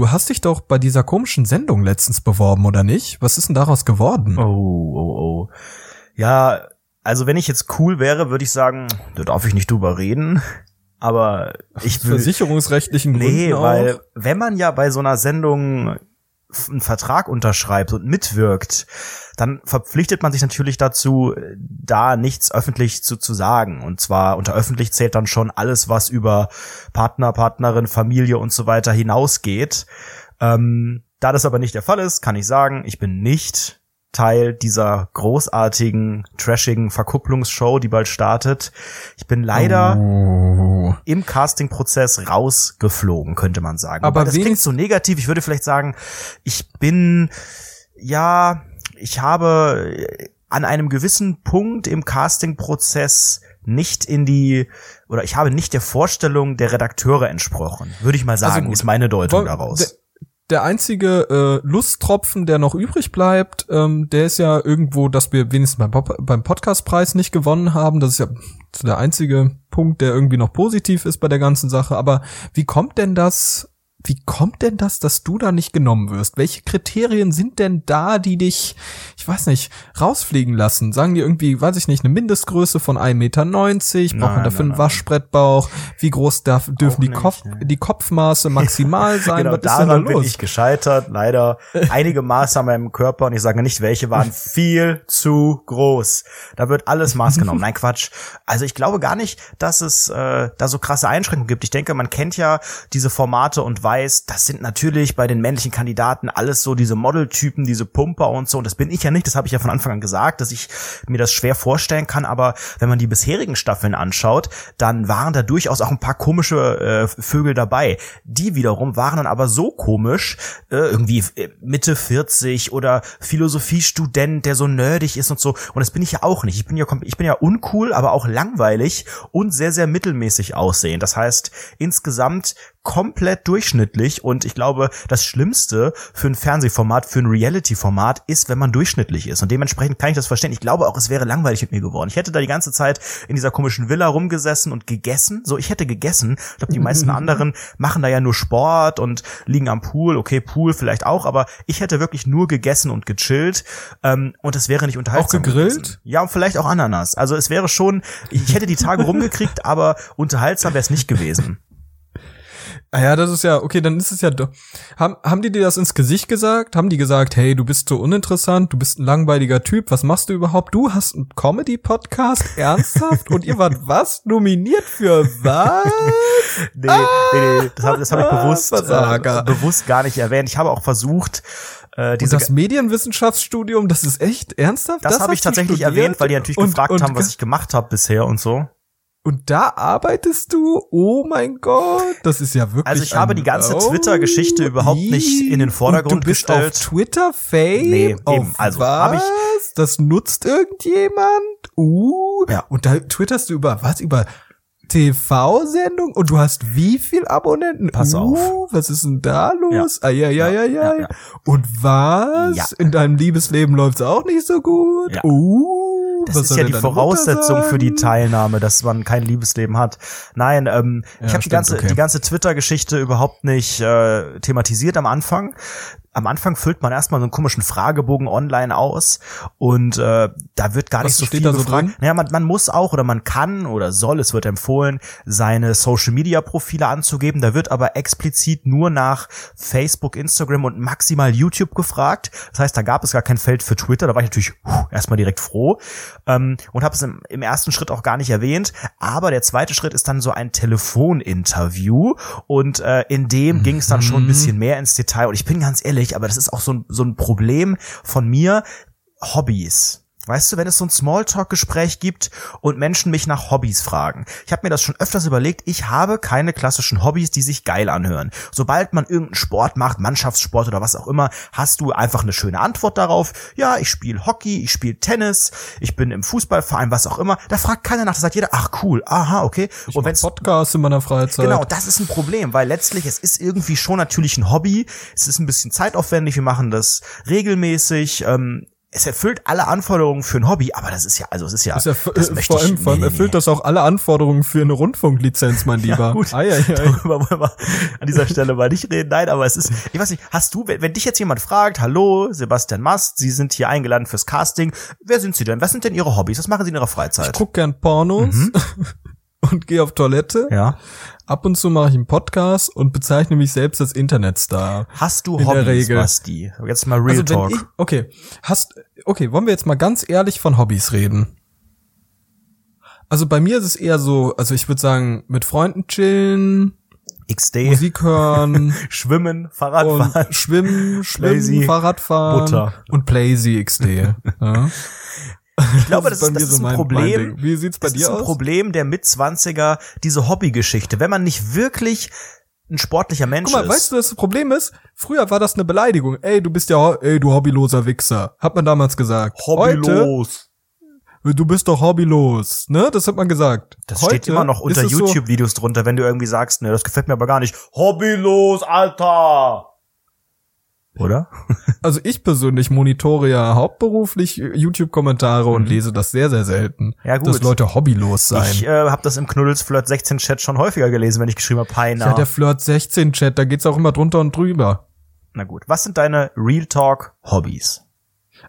du hast dich doch bei dieser komischen Sendung letztens beworben, oder nicht? Was ist denn daraus geworden? Oh, oh, oh. Ja, also wenn ich jetzt cool wäre, würde ich sagen, da darf ich nicht drüber reden. Aber ich will. Versicherungsrechtlichen Gründen. Nee, weil wenn man ja bei so einer Sendung einen Vertrag unterschreibt und mitwirkt, dann verpflichtet man sich natürlich dazu, da nichts öffentlich zu, zu sagen. Und zwar unter öffentlich zählt dann schon alles, was über Partner, Partnerin, Familie und so weiter hinausgeht. Ähm, da das aber nicht der Fall ist, kann ich sagen, ich bin nicht Teil dieser großartigen, trashigen Verkupplungsshow, die bald startet. Ich bin leider oh. im Castingprozess rausgeflogen, könnte man sagen. Aber, Aber das klingt so negativ. Ich würde vielleicht sagen, ich bin, ja, ich habe an einem gewissen Punkt im Castingprozess nicht in die oder ich habe nicht der Vorstellung der Redakteure entsprochen. Würde ich mal also sagen, also ist meine Deutung daraus der einzige äh, Lusttropfen, der noch übrig bleibt, ähm, der ist ja irgendwo, dass wir wenigstens beim, beim Podcastpreis nicht gewonnen haben. Das ist ja der einzige Punkt, der irgendwie noch positiv ist bei der ganzen Sache. Aber wie kommt denn das wie kommt denn das, dass du da nicht genommen wirst? Welche Kriterien sind denn da, die dich, ich weiß nicht, rausfliegen lassen? Sagen die irgendwie, weiß ich nicht, eine Mindestgröße von 1,90 Meter? Braucht man dafür einen Waschbrettbauch? Wie groß darf, dürfen die, Kopf, ne. die Kopfmaße maximal sein? genau, Was daran da bin ich gescheitert. Leider einige Maße an meinem Körper, und ich sage nicht welche, waren viel zu groß. Da wird alles Maß genommen. Nein, Quatsch. Also ich glaube gar nicht, dass es äh, da so krasse Einschränkungen gibt. Ich denke, man kennt ja diese Formate und weiß, das sind natürlich bei den männlichen Kandidaten alles so diese Modeltypen, diese Pumper und so. Und das bin ich ja nicht, das habe ich ja von Anfang an gesagt, dass ich mir das schwer vorstellen kann. Aber wenn man die bisherigen Staffeln anschaut, dann waren da durchaus auch ein paar komische äh, Vögel dabei. Die wiederum waren dann aber so komisch, äh, irgendwie äh, Mitte 40 oder Philosophiestudent, der so nerdig ist und so. Und das bin ich ja auch nicht. Ich bin ja, ich bin ja uncool, aber auch langweilig und sehr, sehr mittelmäßig aussehen. Das heißt, insgesamt komplett durchschnittlich und ich glaube, das Schlimmste für ein Fernsehformat, für ein Reality-Format ist, wenn man durchschnittlich ist und dementsprechend kann ich das verstehen. Ich glaube auch, es wäre langweilig mit mir geworden. Ich hätte da die ganze Zeit in dieser komischen Villa rumgesessen und gegessen. So, ich hätte gegessen. Ich glaube, die meisten anderen machen da ja nur Sport und liegen am Pool. Okay, Pool vielleicht auch, aber ich hätte wirklich nur gegessen und gechillt ähm, und es wäre nicht unterhaltsam. Auch gegrillt? Gewesen. Ja, und vielleicht auch Ananas. Also es wäre schon, ich hätte die Tage rumgekriegt, aber unterhaltsam wäre es nicht gewesen. Ah ja, das ist ja, okay, dann ist es ja doch. Haben, haben die dir das ins Gesicht gesagt? Haben die gesagt, hey, du bist so uninteressant, du bist ein langweiliger Typ, was machst du überhaupt? Du hast einen Comedy-Podcast? Ernsthaft? Und ihr wart was? Nominiert für was? nee, ah, nee, nee, das habe hab ich bewusst, äh, bewusst gar nicht erwähnt. Ich habe auch versucht, äh, diese und das Medienwissenschaftsstudium, das ist echt ernsthaft? Das, das habe ich tatsächlich erwähnt, weil die natürlich und, gefragt und, haben, was ich gemacht habe bisher und so. Und da arbeitest du? Oh mein Gott, das ist ja wirklich. Also ich habe die ganze Twitter-Geschichte überhaupt nicht in den Vordergrund und du bist gestellt. Auf Twitter Fame? Nee, auf eben. Also was? ich. Das nutzt irgendjemand? Uh. Ja. Und da twitterst du über was? Über TV-Sendung und du hast wie viel Abonnenten? Pass uh, auf. Was ist denn da los? Ja. Ah, ja, ja, ja, ja, ja. Und was? Ja. In deinem Liebesleben läuft's auch nicht so gut? Ja. Uh. Das Was ist ja die Voraussetzung für die Teilnahme, dass man kein Liebesleben hat. Nein, ähm, ja, ich habe die ganze okay. die ganze Twitter-Geschichte überhaupt nicht äh, thematisiert am Anfang am Anfang füllt man erstmal so einen komischen Fragebogen online aus und äh, da wird gar Was nicht so viel da gefragt. So naja, man, man muss auch oder man kann oder soll, es wird empfohlen, seine Social Media Profile anzugeben. Da wird aber explizit nur nach Facebook, Instagram und maximal YouTube gefragt. Das heißt, da gab es gar kein Feld für Twitter. Da war ich natürlich puh, erstmal direkt froh ähm, und habe es im, im ersten Schritt auch gar nicht erwähnt. Aber der zweite Schritt ist dann so ein Telefoninterview und äh, in dem mhm. ging es dann schon ein mhm. bisschen mehr ins Detail. Und ich bin ganz ehrlich, aber das ist auch so ein, so ein Problem von mir. Hobbys. Weißt du, wenn es so ein Smalltalk-Gespräch gibt und Menschen mich nach Hobbys fragen. Ich habe mir das schon öfters überlegt, ich habe keine klassischen Hobbys, die sich geil anhören. Sobald man irgendeinen Sport macht, Mannschaftssport oder was auch immer, hast du einfach eine schöne Antwort darauf. Ja, ich spiele Hockey, ich spiele Tennis, ich bin im Fußballverein, was auch immer. Da fragt keiner nach, da sagt jeder, ach cool, aha, okay. Ich und wenn Podcast in meiner Freizeit. Genau, das ist ein Problem, weil letztlich es ist irgendwie schon natürlich ein Hobby. Es ist ein bisschen zeitaufwendig, wir machen das regelmäßig. Ähm, es erfüllt alle Anforderungen für ein Hobby, aber das ist ja, also es ist ja, Das erf das möchte vor allem, ich, vor allem nee, erfüllt nee. das auch alle Anforderungen für eine Rundfunklizenz, mein Lieber. Ja, gut. Ei, ei, ei. Darüber wollen wir an dieser Stelle mal nicht reden. Nein, aber es ist, ich weiß nicht, hast du, wenn, wenn dich jetzt jemand fragt, hallo, Sebastian Mast, Sie sind hier eingeladen fürs Casting, wer sind Sie denn? Was sind denn Ihre Hobbys? Was machen Sie in Ihrer Ich Freizeit? guck gern Pornos und gehe auf Toilette. Ja. Ab und zu mache ich einen Podcast und bezeichne mich selbst als Internetstar. Hast du In der Hobbys, Regel. Basti? Jetzt mal Real also Talk. ich, okay, hast, okay, wollen wir jetzt mal ganz ehrlich von Hobbys reden? Also bei mir ist es eher so, also ich würde sagen, mit Freunden chillen, XD, Musik hören Schwimmen, Fahrradfahren. schwimmen, schwimmen, Playsy, Fahrradfahren Butter. und Playsy XD. ja. Ich glaube, das, bei ist, das ist so ein mein- mein Problem. Ding. Wie sieht's bei das dir ist ein aus? Problem der Mitzwanziger, diese Hobbygeschichte. Wenn man nicht wirklich ein sportlicher Mensch Guck mal, ist. weißt du, was das Problem ist? Früher war das eine Beleidigung. Ey, du bist ja, ey, du hobbyloser Wichser. Hat man damals gesagt. Heute, du bist doch hobbylos, ne? Das hat man gesagt. Das Heute steht immer noch unter es so- YouTube-Videos drunter, wenn du irgendwie sagst, ne, das gefällt mir aber gar nicht. Hobbylos, Alter! Oder? Also ich persönlich monitore ja hauptberuflich YouTube-Kommentare und lese das sehr, sehr selten. Mhm. Ja, gut. Dass Leute hobbylos sein. Ich äh, habe das im Knuddelsflirt 16 Chat schon häufiger gelesen, wenn ich geschrieben habe, Peiner. ja, der Flirt 16 Chat, da geht's auch immer drunter und drüber. Na gut. Was sind deine Real Talk Hobbys?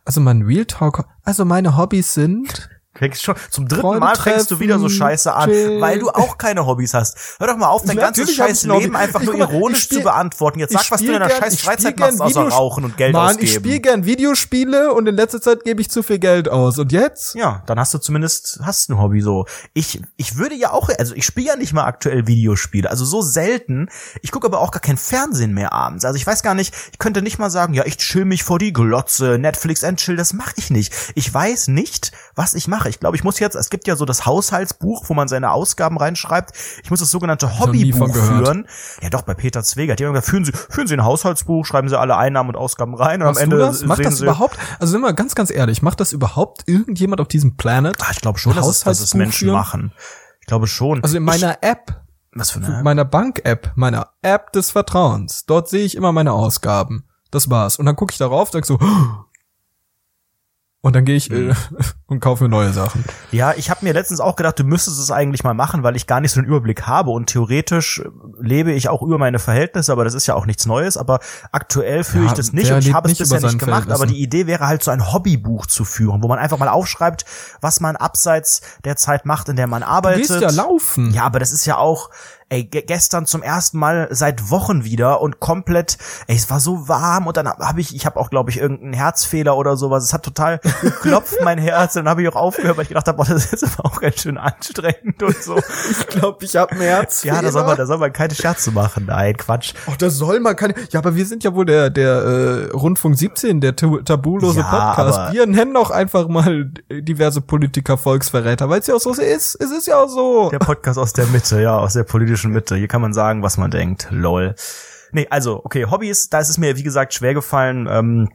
Also mein Real Talk, also meine Hobbys sind, Fängst schon, zum dritten Freunde Mal fängst du wieder so treffen, scheiße an, chillen. weil du auch keine Hobbys hast. Hör doch mal auf, dein Ja, ganzes scheiß. Leben einfach Ich nur ironisch spiel- zu beantworten. Jetzt sag, was du in deiner scheiß Freizeit machst, außer Videos- rauchen und Geld Mann, ausgeben. ich spiele gern Videospiele und in letzter Zeit gebe ich zu viel Geld aus. Und jetzt? Ja, dann hast du zumindest hast ein Hobby so. Ich ich würde ja auch, also ich spiele ja nicht mal aktuell Videospiele, also so selten. Ich gucke aber auch gar kein Fernsehen mehr abends. Also ich weiß gar nicht, ich könnte nicht mal sagen, ja, ich chill mich vor die Glotze, Netflix and chill, das mache ich nicht. Ich weiß nicht, was ich mache. Ich glaube, ich muss jetzt, es gibt ja so das Haushaltsbuch, wo man seine Ausgaben reinschreibt. Ich muss das sogenannte Hobbybuch führen. Ja, doch bei Peter Zwegert. Die haben gesagt, führen Sie führen Sie ein Haushaltsbuch, schreiben Sie alle Einnahmen und Ausgaben rein und Machst am Ende du das? Macht das überhaupt, also sind wir ganz, ganz ehrlich, macht das überhaupt irgendjemand auf diesem Planet? Ah, ich glaube schon, dass es, dass es Menschen führen? machen. Ich glaube schon. Also in meiner App, Was für eine? meiner Bank-App, meiner App des Vertrauens, dort sehe ich immer meine Ausgaben. Das war's. Und dann gucke ich darauf, sag so, und dann gehe ich Hm. äh, und kaufe mir neue Sachen. Ja, ich habe mir letztens auch gedacht, du müsstest es eigentlich mal machen, weil ich gar nicht so einen Überblick habe und theoretisch äh, lebe ich auch über meine Verhältnisse, aber das ist ja auch nichts Neues, aber aktuell führe Ja, ich das nicht und ich habe es bisher nicht gemacht, aber die Idee wäre halt so ein Hobbybuch zu führen, wo man einfach mal aufschreibt, was man abseits der Zeit macht, in der man Du arbeitet. gehst ja laufen. Ja, aber das ist ja auch, ey, ge gestern zum ersten Mal seit Wochen wieder und komplett, ey, es war so warm und dann habe ich, ich habe auch, glaube ich, irgendeinen Herzfehler oder sowas. Es hat total geklopft, mein Herz. Und dann habe ich auch aufgehört, weil ich gedacht habe, boah, das ist aber auch ganz schön anstrengend und so. Ich glaube, ich habe ein Herz. Ja, da soll man, da soll man keine Scherze machen. Nein, Quatsch. Ach, da soll man keine. Ja, aber wir sind ja wohl der der äh, Rundfunk 17, der tabulose Ja, Podcast. Wir nennen auch einfach mal diverse Politiker Volksverräter, weil es ja auch so ist. Es ist ja auch so. Der Podcast aus der Mitte, ja, aus der politischen Mitte. Hier kann man sagen, was man denkt. Lol. Nee, also, okay, Hobbys, da ist es mir, wie gesagt, schwer gefallen, ähm,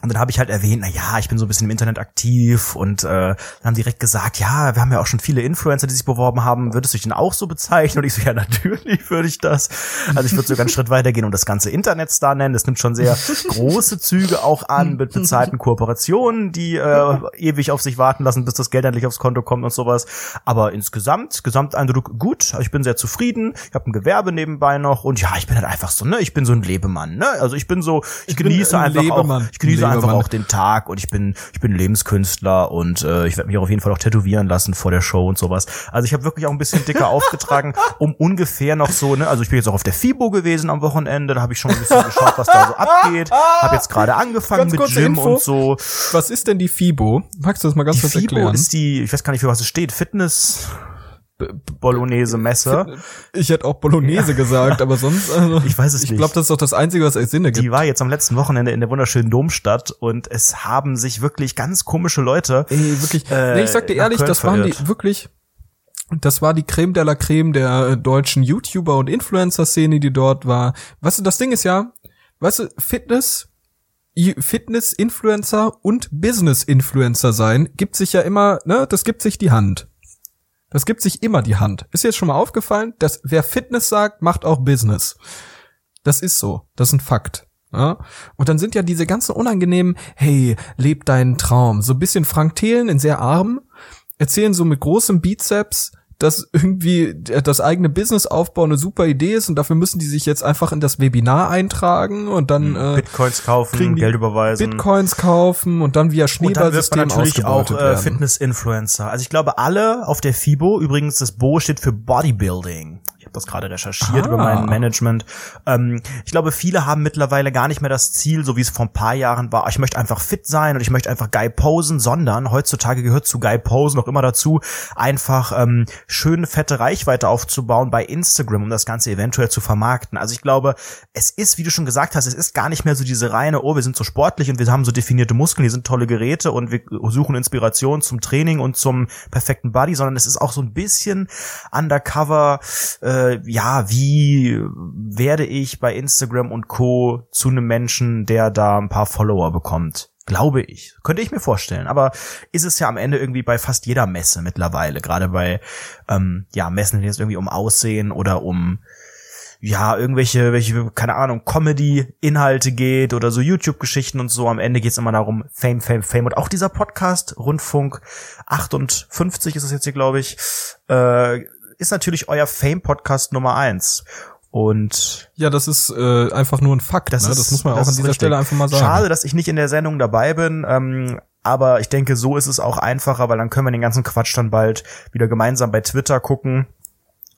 und dann habe ich halt erwähnt, na ja, ich bin so ein bisschen im Internet aktiv und äh, dann haben direkt gesagt, ja, wir haben ja auch schon viele Influencer, die sich beworben haben. Würdest du dich denn auch so bezeichnen? Und ich so, ja, natürlich würde ich das. Also ich würde sogar einen Schritt weitergehen und das ganze Internetstar nennen. Das nimmt schon sehr große Züge auch an mit bezahlten Kooperationen, die äh, ewig auf sich warten lassen, bis das Geld endlich aufs Konto kommt und sowas. Aber insgesamt, Gesamteindruck gut. Ich bin sehr zufrieden. Ich habe ein Gewerbe nebenbei noch und ja, ich bin halt einfach so, ne, ich bin so ein Lebemann, ne? Also ich bin so, ich, bin genieße ein einfach Lebemann. auch, ich genieße einfach Lebemann. auch den Tag und ich bin ich bin Lebenskünstler und äh, ich werde mich auf jeden Fall auch tätowieren lassen vor der Show und sowas. Also ich habe wirklich auch ein bisschen dicker aufgetragen, um ungefähr noch so, ne, also ich bin jetzt auch auf der FIBO gewesen am Wochenende, da habe ich schon ein bisschen geschaut, was da so abgeht. Habe jetzt gerade angefangen Ganz mit Gym Info. und so. Was ist denn die FIBO? Magst du das mal ganz Die kurz FIBO erklären? ist die, ich weiß gar nicht, für was es steht, Fitness Bolognese Messe. ich hätte auch Bolognese gesagt, aber sonst also, Ich weiß es Ich nicht. glaube, das ist doch das einzige, was es Sinn ergibt. Die war jetzt am letzten Wochenende in der wunderschönen Domstadt und es haben sich wirklich ganz komische Leute Ey, wirklich. Äh, nee, ich sag dir ehrlich, das waren verirrt. die wirklich. Das war die Creme de la Creme der äh, deutschen YouTuber und Influencer-Szene, die dort war. Weißt du, das Ding ist ja, weißt du, Fitness, Fitness-Influencer und Business-Influencer sein, gibt sich ja immer, ne, das gibt sich die Hand. Das gibt sich immer die Hand. Ist jetzt schon mal aufgefallen, dass wer Fitness sagt, macht auch Business. Das ist so. Das ist ein Fakt. Ja? Und dann sind ja diese ganzen unangenehmen, hey, leb deinen Traum. So ein bisschen Frank Thelen in sehr arm, erzählen so mit großem Bizeps, dass irgendwie das eigene Businessaufbau eine super Idee ist und dafür müssen die sich jetzt einfach in das Webinar eintragen und dann äh, Bitcoins kaufen, Geld überweisen. Bitcoins kaufen und dann via Schneeballsystem und dann wird man natürlich auch äh, Fitness-Influencer. Also ich glaube, alle auf der FIBO, übrigens das Bo steht für Bodybuilding habe das gerade recherchiert ah. über mein Management. Ähm, ich glaube, viele haben mittlerweile gar nicht mehr das Ziel, so wie es vor ein paar Jahren war, ich möchte einfach fit sein und ich möchte einfach geil posen, sondern heutzutage gehört zu geil posen noch immer dazu, einfach ähm, schöne fette Reichweite aufzubauen bei Instagram, um das Ganze eventuell zu vermarkten. Also ich glaube, es ist, wie du schon gesagt hast, es ist gar nicht mehr so diese reine, oh, wir sind so sportlich und wir haben so definierte Muskeln, die sind tolle Geräte und wir suchen Inspiration zum Training und zum perfekten Body, sondern es ist auch so ein bisschen undercover äh, äh, ja, wie werde ich bei Instagram und Co. zu einem Menschen, der da ein paar Follower bekommt? Glaube ich. Könnte ich mir vorstellen. Aber ist es ja am Ende irgendwie bei fast jeder Messe mittlerweile. Gerade bei ähm, ja, Messen, die es irgendwie um Aussehen oder um ja, irgendwelche, welche, keine Ahnung, Comedy-Inhalte geht oder so YouTube-Geschichten und so. Am Ende geht's immer darum, Fame, Fame, Fame. Und auch dieser Podcast, Rundfunk 58 ist es jetzt hier, glaube ich, äh, ist natürlich euer Fame-Podcast Nummer eins. Und ja, das ist äh, einfach nur ein Fakt. Das, ne? das muss man auch an dieser richtig. Stelle einfach mal sagen. Schade, dass ich nicht in der Sendung dabei bin. Ähm, aber ich denke, so ist es auch einfacher, weil dann können wir den ganzen Quatsch dann bald wieder gemeinsam bei Twitter gucken.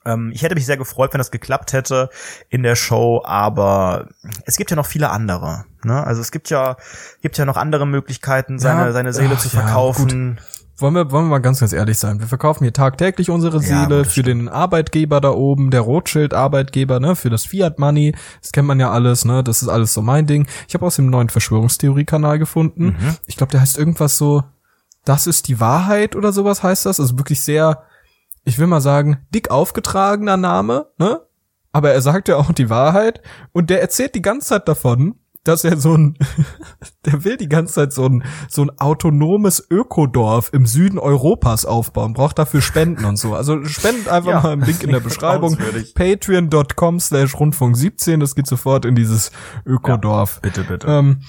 Ähm, ich hätte mich sehr gefreut, wenn das geklappt hätte in der Show, aber es gibt ja noch viele andere. Ne? Also es gibt ja gibt ja noch andere Möglichkeiten, seine ja, seine Seele ach, zu verkaufen. Ja, wollen wir, wollen wir mal ganz, ganz ehrlich sein. Wir verkaufen hier tagtäglich unsere Seele ja, für den Arbeitgeber da oben, der Rothschild-Arbeitgeber, ne, für das Fiat Money. Das kennt man ja alles, ne, das ist alles so mein Ding. Ich habe aus dem neuen Verschwörungstheorie-Kanal gefunden. Mhm. Ich glaube, der heißt irgendwas so, das ist die Wahrheit oder sowas heißt das. Also wirklich sehr, ich will mal sagen, dick aufgetragener Name, ne? Aber er sagt ja auch die Wahrheit und der erzählt die ganze Zeit davon, dass er so ein, der will die ganze Zeit so ein, so ein autonomes Ökodorf im Süden Europas aufbauen, braucht dafür Spenden und so. Also spendet einfach ja, mal einen Link in der Beschreibung. Patreon.com slash Rundfunk 17, das geht sofort in dieses Ökodorf. Ja, bitte, bitte. Ähm,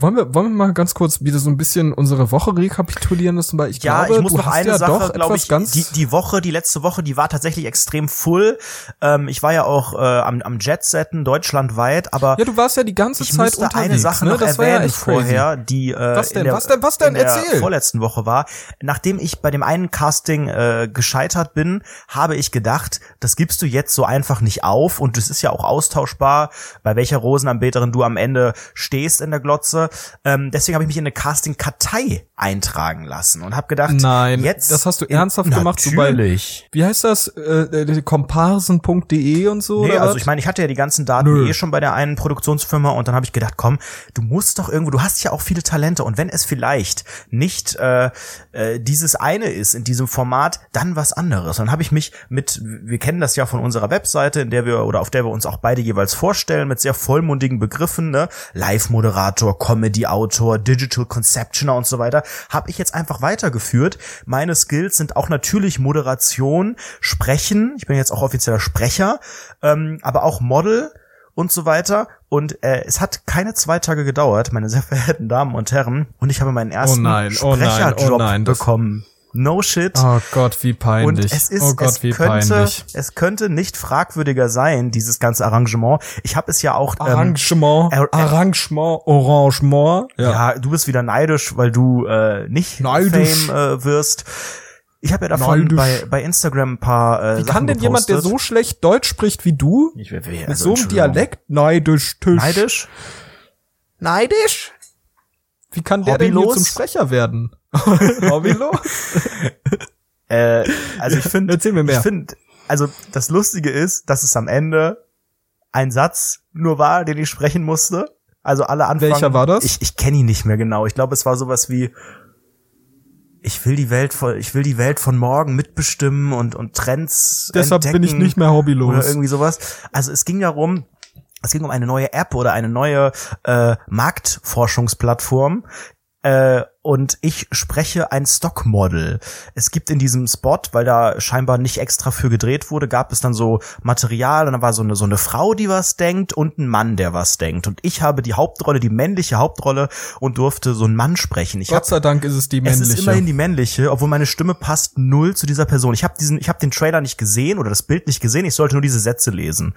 wollen wir, wollen wir mal ganz kurz wieder so ein bisschen unsere Woche rekapitulieren lassen? Weil ich ja, glaube, ich muss noch eine ja Sache, glaube ich, die, die Woche, die letzte Woche, die war tatsächlich extrem full. Ähm, ich war ja auch äh, am, am Jetsetten deutschlandweit, aber ja, du warst ja die ganze ich Zeit unterwegs. eine Sache ne? noch das erwähnen ja vorher, die äh, was denn, der, was denn, was denn, in erzähl. der vorletzten Woche war. Nachdem ich bei dem einen Casting äh, gescheitert bin, habe ich gedacht, das gibst du jetzt so einfach nicht auf und es ist ja auch austauschbar, bei welcher Rosenanbeterin du am Ende stehst in der Glotze. Ähm, deswegen habe ich mich in eine Casting-Kartei eintragen lassen und habe gedacht, nein, jetzt das hast du ernsthaft gemacht, natürlich. So bei, wie heißt das, äh, äh komparsen.de und so? Nee, also ich meine, ich hatte ja die ganzen Daten Nö. eh schon bei der einen Produktionsfirma und dann habe ich gedacht, komm, du musst doch irgendwo, du hast ja auch viele Talente und wenn es vielleicht nicht äh, äh, dieses eine ist in diesem Format, dann was anderes. Und dann habe ich mich mit, wir kennen das ja von unserer Webseite, in der wir oder auf der wir uns auch beide jeweils vorstellen, mit sehr vollmundigen Begriffen, ne, Live-Moderator, Comedy-Autor, Digital Conceptioner und so weiter, habe ich jetzt einfach weitergeführt. Meine Skills sind auch natürlich Moderation, Sprechen. Ich bin jetzt auch offizieller Sprecher, ähm, aber auch Model und so weiter. Und äh, es hat keine zwei Tage gedauert, meine sehr verehrten Damen und Herren, und ich habe meinen ersten oh nein, Sprecherjob oh nein, oh bekommen. No shit. Oh Gott, wie peinlich. Und es ist, oh Gott, es wie könnte, peinlich. Es könnte nicht fragwürdiger sein, dieses ganze Arrangement. Ich habe es ja auch ähm, Arrangement, ähm, Arrangement, Arrangement. Ja. ja, du bist wieder neidisch, weil du äh, nicht neidisch. Fame äh, wirst. Ich habe ja davon bei, bei Instagram ein paar äh, Wie Sachen kann denn gepostet. jemand, der so schlecht Deutsch spricht wie du, ich will, will, also, mit so einem Dialekt neidisch, Tisch. neidisch, neidisch? Wie kann der Hobbylos? denn hier zum Sprecher werden? Hobbylos? äh, also ich finde, erzähl mir mehr. Ich finde, also das Lustige ist, dass es am Ende ein Satz nur war, den ich sprechen musste. Also alle Anfang. Welcher war das? Ich, ich kenne ihn nicht mehr genau. Ich glaube, es war sowas wie ich will die Welt von, ich will die Welt von morgen mitbestimmen und, und Trends Deshalb bin ich nicht mehr hobbylos. Oder irgendwie sowas. Also es ging darum, es ging um eine neue App oder eine neue äh, Marktforschungsplattform, Äh, und ich spreche ein Stockmodel. Es gibt in diesem Spot, weil da scheinbar nicht extra für gedreht wurde, gab es dann so Material und dann war so eine, so eine Frau, die was denkt und ein Mann, der was denkt. Und ich habe die Hauptrolle, die männliche Hauptrolle und durfte so einen Mann sprechen. Ich Gott sei Dank ist es die männliche. Es ist immerhin die männliche, obwohl meine Stimme passt null zu dieser Person. Ich habe diesen, ich habe den Trailer nicht gesehen oder das Bild nicht gesehen. Ich sollte nur diese Sätze lesen.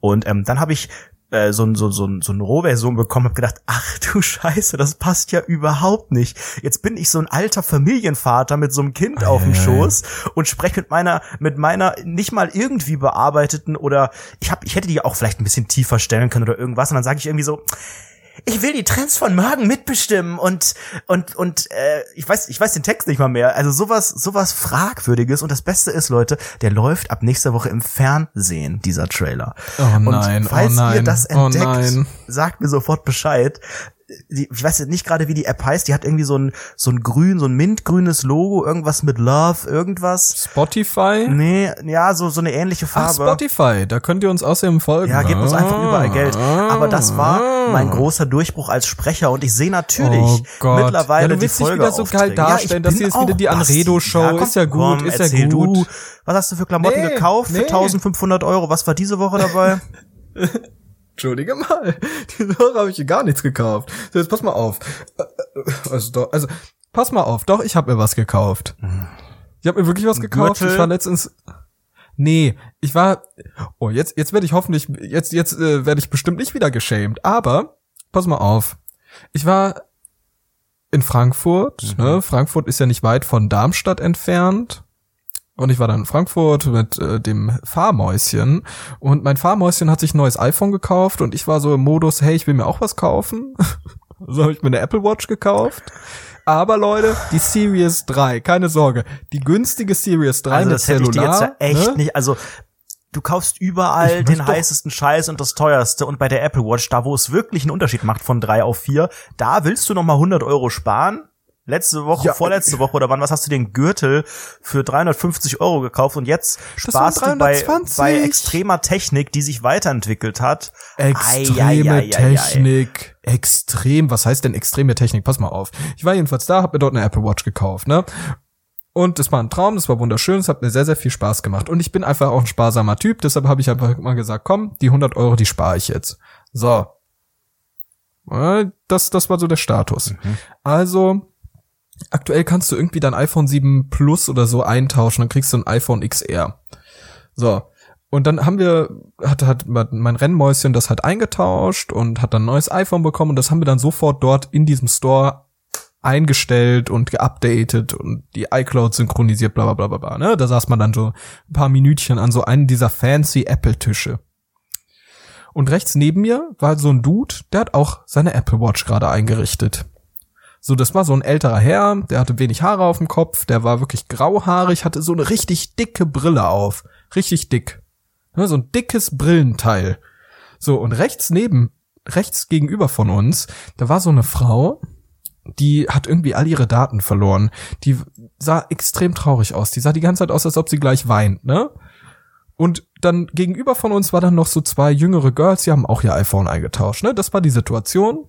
Und ähm, dann habe ich äh, so, so, so, so eine Rohversion bekommen, habe gedacht, ach du Scheiße, das passt ja überhaupt nicht. Jetzt bin ich so ein alter Familienvater mit so einem Kind auf dem Schoß und spreche mit meiner, mit meiner nicht mal irgendwie bearbeiteten oder ich hab, ich hätte die auch vielleicht ein bisschen tiefer stellen können oder irgendwas und dann sage ich irgendwie so, ich will die Trends von morgen mitbestimmen und und und äh, ich weiß ich weiß den Text nicht mal mehr. Also sowas sowas fragwürdiges und das Beste ist Leute, der läuft ab nächster Woche im Fernsehen dieser Trailer. Oh nein, und falls oh nein, ihr das oh entdeckt, nein. sagt mir sofort Bescheid. Die, ich weiß jetzt nicht gerade, wie die App heißt. Die hat irgendwie so ein so ein grün, so ein mintgrünes Logo, irgendwas mit Love, irgendwas. Spotify? Nee, ja, so so eine ähnliche Ach, Farbe. Spotify, da könnt ihr uns außerdem folgen. Ja, gebt uns einfach überall Geld. Aber das war mein großer Durchbruch als Sprecher und ich sehe natürlich Oh Gott. mittlerweile ja, du die willst dich Folge wieder so geil darstellen, das hier ist wieder die Anredo-Show, ist ja gut, ist ja gut. Du. Was hast du für Klamotten Nee, gekauft für nee. 1500 Euro? Was war diese Woche dabei? Entschuldige mal, diese Woche habe ich hier gar nichts gekauft. So, jetzt pass mal auf. Äh, äh, Also, doch, also pass mal auf, doch, ich habe mir was gekauft. Ich habe mir wirklich was gekauft. Gürtel? Ich war letztens Nee, ich war Oh, jetzt jetzt werde ich hoffentlich jetzt jetzt äh, werde ich bestimmt nicht wieder geschämt, aber pass mal auf. Ich war in Frankfurt, Mhm. ne? Frankfurt ist ja nicht weit von Darmstadt entfernt. Und ich war dann in Frankfurt mit äh, dem Fahrmäuschen und mein Fahrmäuschen hat sich ein neues iPhone gekauft und ich war so im Modus, hey, ich will mir auch was kaufen. so habe ich mir eine Apple Watch gekauft. Aber Leute, die Series 3, keine Sorge, die günstige Series 3 Also mit das hätte ich dir Cellular, jetzt ja echt ne? nicht, also du kaufst überall Ich den heißesten Scheiß und das teuerste und bei der Apple Watch, da wo es wirklich einen Unterschied macht von drei auf vier, da willst du noch mal 100 Euro sparen. Letzte Woche, Ja, vorletzte Woche oder wann, was hast du den Gürtel für 350 Euro gekauft und jetzt sparst du bei, 320. bei extremer Technik, die sich weiterentwickelt hat. Extreme. Technik. Extrem. Was heißt denn extreme Technik? Pass mal auf. Ich war jedenfalls da, hab mir dort eine Apple Watch gekauft, ne? Und es war ein Traum, es war wunderschön, es hat mir sehr, sehr viel Spaß gemacht. Und ich bin einfach auch ein sparsamer Typ, deshalb habe ich einfach mal gesagt, komm, die 100 Euro, die spare ich jetzt. So. Äh, Das, das war so der Status. Also, aktuell kannst du irgendwie dein iPhone 7 Plus oder so eintauschen, dann kriegst du ein iPhone XR. So. Und dann haben wir, hat, hat mein Rennmäuschen das halt eingetauscht und hat dann ein neues iPhone bekommen und das haben wir dann sofort dort in diesem Store eingestellt und geupdatet und die iCloud synchronisiert, bla bla bla bla, bla ne? Da saß man dann so ein paar Minütchen an so einen dieser fancy Apple-Tische. Und rechts neben mir war so ein Dude, der hat auch seine Apple Watch gerade eingerichtet. So, das war so ein älterer Herr, der hatte wenig Haare auf dem Kopf, der war wirklich grauhaarig, hatte so eine richtig dicke Brille auf. Richtig dick. Ne, so ein dickes Brillenteil. So, und rechts neben, rechts gegenüber von uns, da war so eine Frau, die hat irgendwie all ihre Daten verloren. Die sah extrem traurig aus. Die sah die ganze Zeit aus, als ob sie gleich weint, ne? Und dann gegenüber von uns war dann noch so zwei jüngere Girls, die haben auch ihr iPhone eingetauscht, ne? Das war die Situation.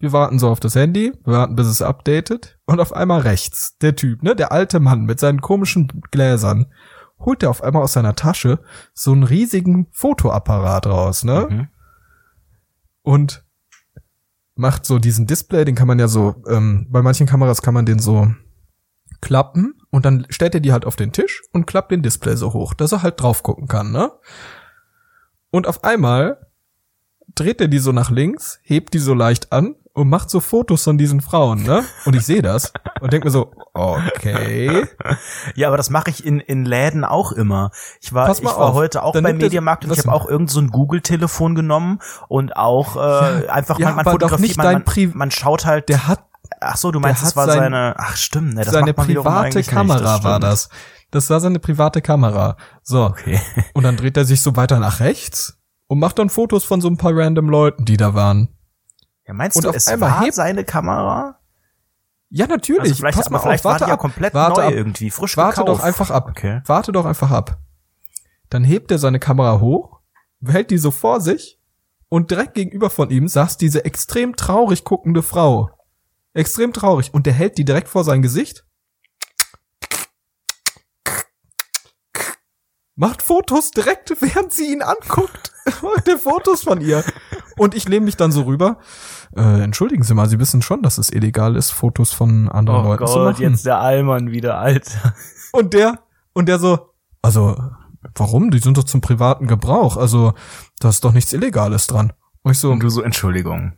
Wir warten so auf das Handy, wir warten, bis es updatet. Und auf einmal rechts, der Typ, ne, der alte Mann mit seinen komischen Gläsern, holt er auf einmal aus seiner Tasche so einen riesigen Fotoapparat raus, ne? Mhm. Und macht so diesen Display, den kann man ja so, ähm, bei manchen Kameras kann man den so klappen und dann stellt er die halt auf den Tisch und klappt den Display so hoch, dass er halt drauf gucken kann, ne? Und auf einmal dreht er die so nach links, hebt die so leicht an und macht so Fotos von diesen Frauen, ne? Und ich sehe das und denk mir so, okay. Ja, aber das mache ich in, in Läden auch immer. Ich war, ich war auf. heute auch beim Mediamarkt und ich habe auch irgend so ein Google-Telefon genommen und auch äh, einfach ja, man, man fotografiert, nicht man, dein man, man schaut halt. Der hat ach so, du meinst, das war sein- seine. Ach stimmt, ne, das seine private Kamera das war das. Das war seine private Kamera. So. Okay. Und dann dreht er sich so weiter nach rechts und macht dann Fotos von so ein paar random Leuten, die da waren. Ja, meinst Und du, auf es einmal war hebt- seine Kamera? Ja, natürlich. Also vielleicht, Pass aber mal vielleicht auf, war warte die ja ab, komplett warte neu ab, irgendwie, frisch Warte gekauft. doch einfach ab. Okay. Warte doch einfach ab. Dann hebt er seine Kamera hoch, hält die so vor sich und direkt gegenüber von ihm saß diese extrem traurig guckende Frau. Extrem traurig. Und der hält die direkt vor sein Gesicht. Macht Fotos direkt, während sie ihn anguckt. Macht der Fotos von ihr. Und ich lehne mich dann so rüber. Äh, entschuldigen Sie mal, Sie wissen schon, dass es illegal ist, Fotos von anderen Oh Leuten zu Gott, machen. jetzt der Allmann wieder, Alter. Und der, und der so, also, warum? Die sind doch zum privaten Gebrauch. Also, da ist doch nichts Illegales dran. Und ich so, Und du so, Entschuldigung.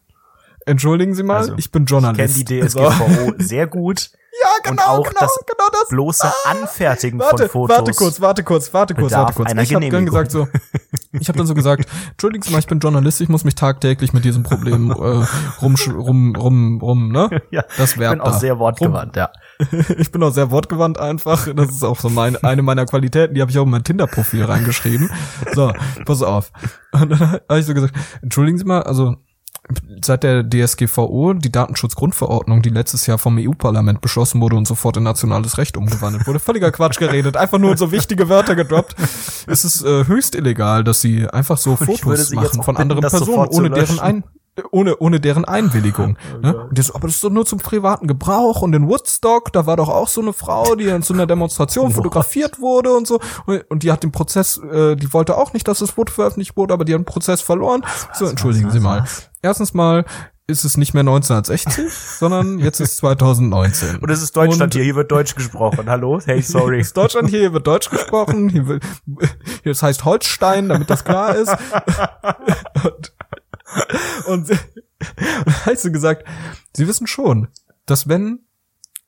entschuldigen Sie mal, Also, ich bin Ich kenne Journalist. die. DSGVO sehr gut. Ja, Und genau, auch genau, das genau das. Bloße Anfertigen Warte, von Fotos. warte kurz, warte kurz, warte kurz, warte kurz. Ich habe dann gesagt so, ich habe dann so gesagt, entschuldigen Sie mal, ich bin Journalist, ich muss mich tagtäglich mit diesem Problem äh, rum, rum, rum, rum, ne? Ja, Das ich Verb bin auch da. sehr wortgewandt, ja. Ich bin auch sehr wortgewandt einfach. Das ist auch so mein, eine meiner Qualitäten, die habe ich auch in mein Tinder-Profil reingeschrieben. So, pass auf. Und dann habe ich so gesagt, entschuldigen Sie mal, also seit der DSGVO, die Datenschutzgrundverordnung, die letztes Jahr vom EU-Parlament beschlossen wurde und sofort in nationales Recht umgewandelt wurde, völliger Quatsch geredet, einfach nur so wichtige Wörter gedroppt. Es ist äh, höchst illegal, dass sie einfach so Fotos machen von bitten, anderen Personen, ohne deren ein ohne, ohne deren Einwilligung. ne? Und die so, aber das ist doch nur zum privaten Gebrauch. Und in Woodstock, da war doch auch so eine Frau, die in so einer Demonstration fotografiert wurde und so. Und, und die hat den Prozess, äh, die wollte auch nicht, dass das Foto veröffentlicht wurde, aber die hat den Prozess verloren. so, entschuldigen was, Sie was, mal. Erstens mal ist es nicht mehr 1960, sondern jetzt ist 2019. Und es ist Deutschland Und- hier, hier wird Deutsch gesprochen. Hallo? Hey, sorry. ist Deutschland hier, hier wird Deutsch gesprochen, hier, wird, hier das heißt Holstein, damit das klar ist. Und, und, und hast du gesagt, sie wissen schon, dass wenn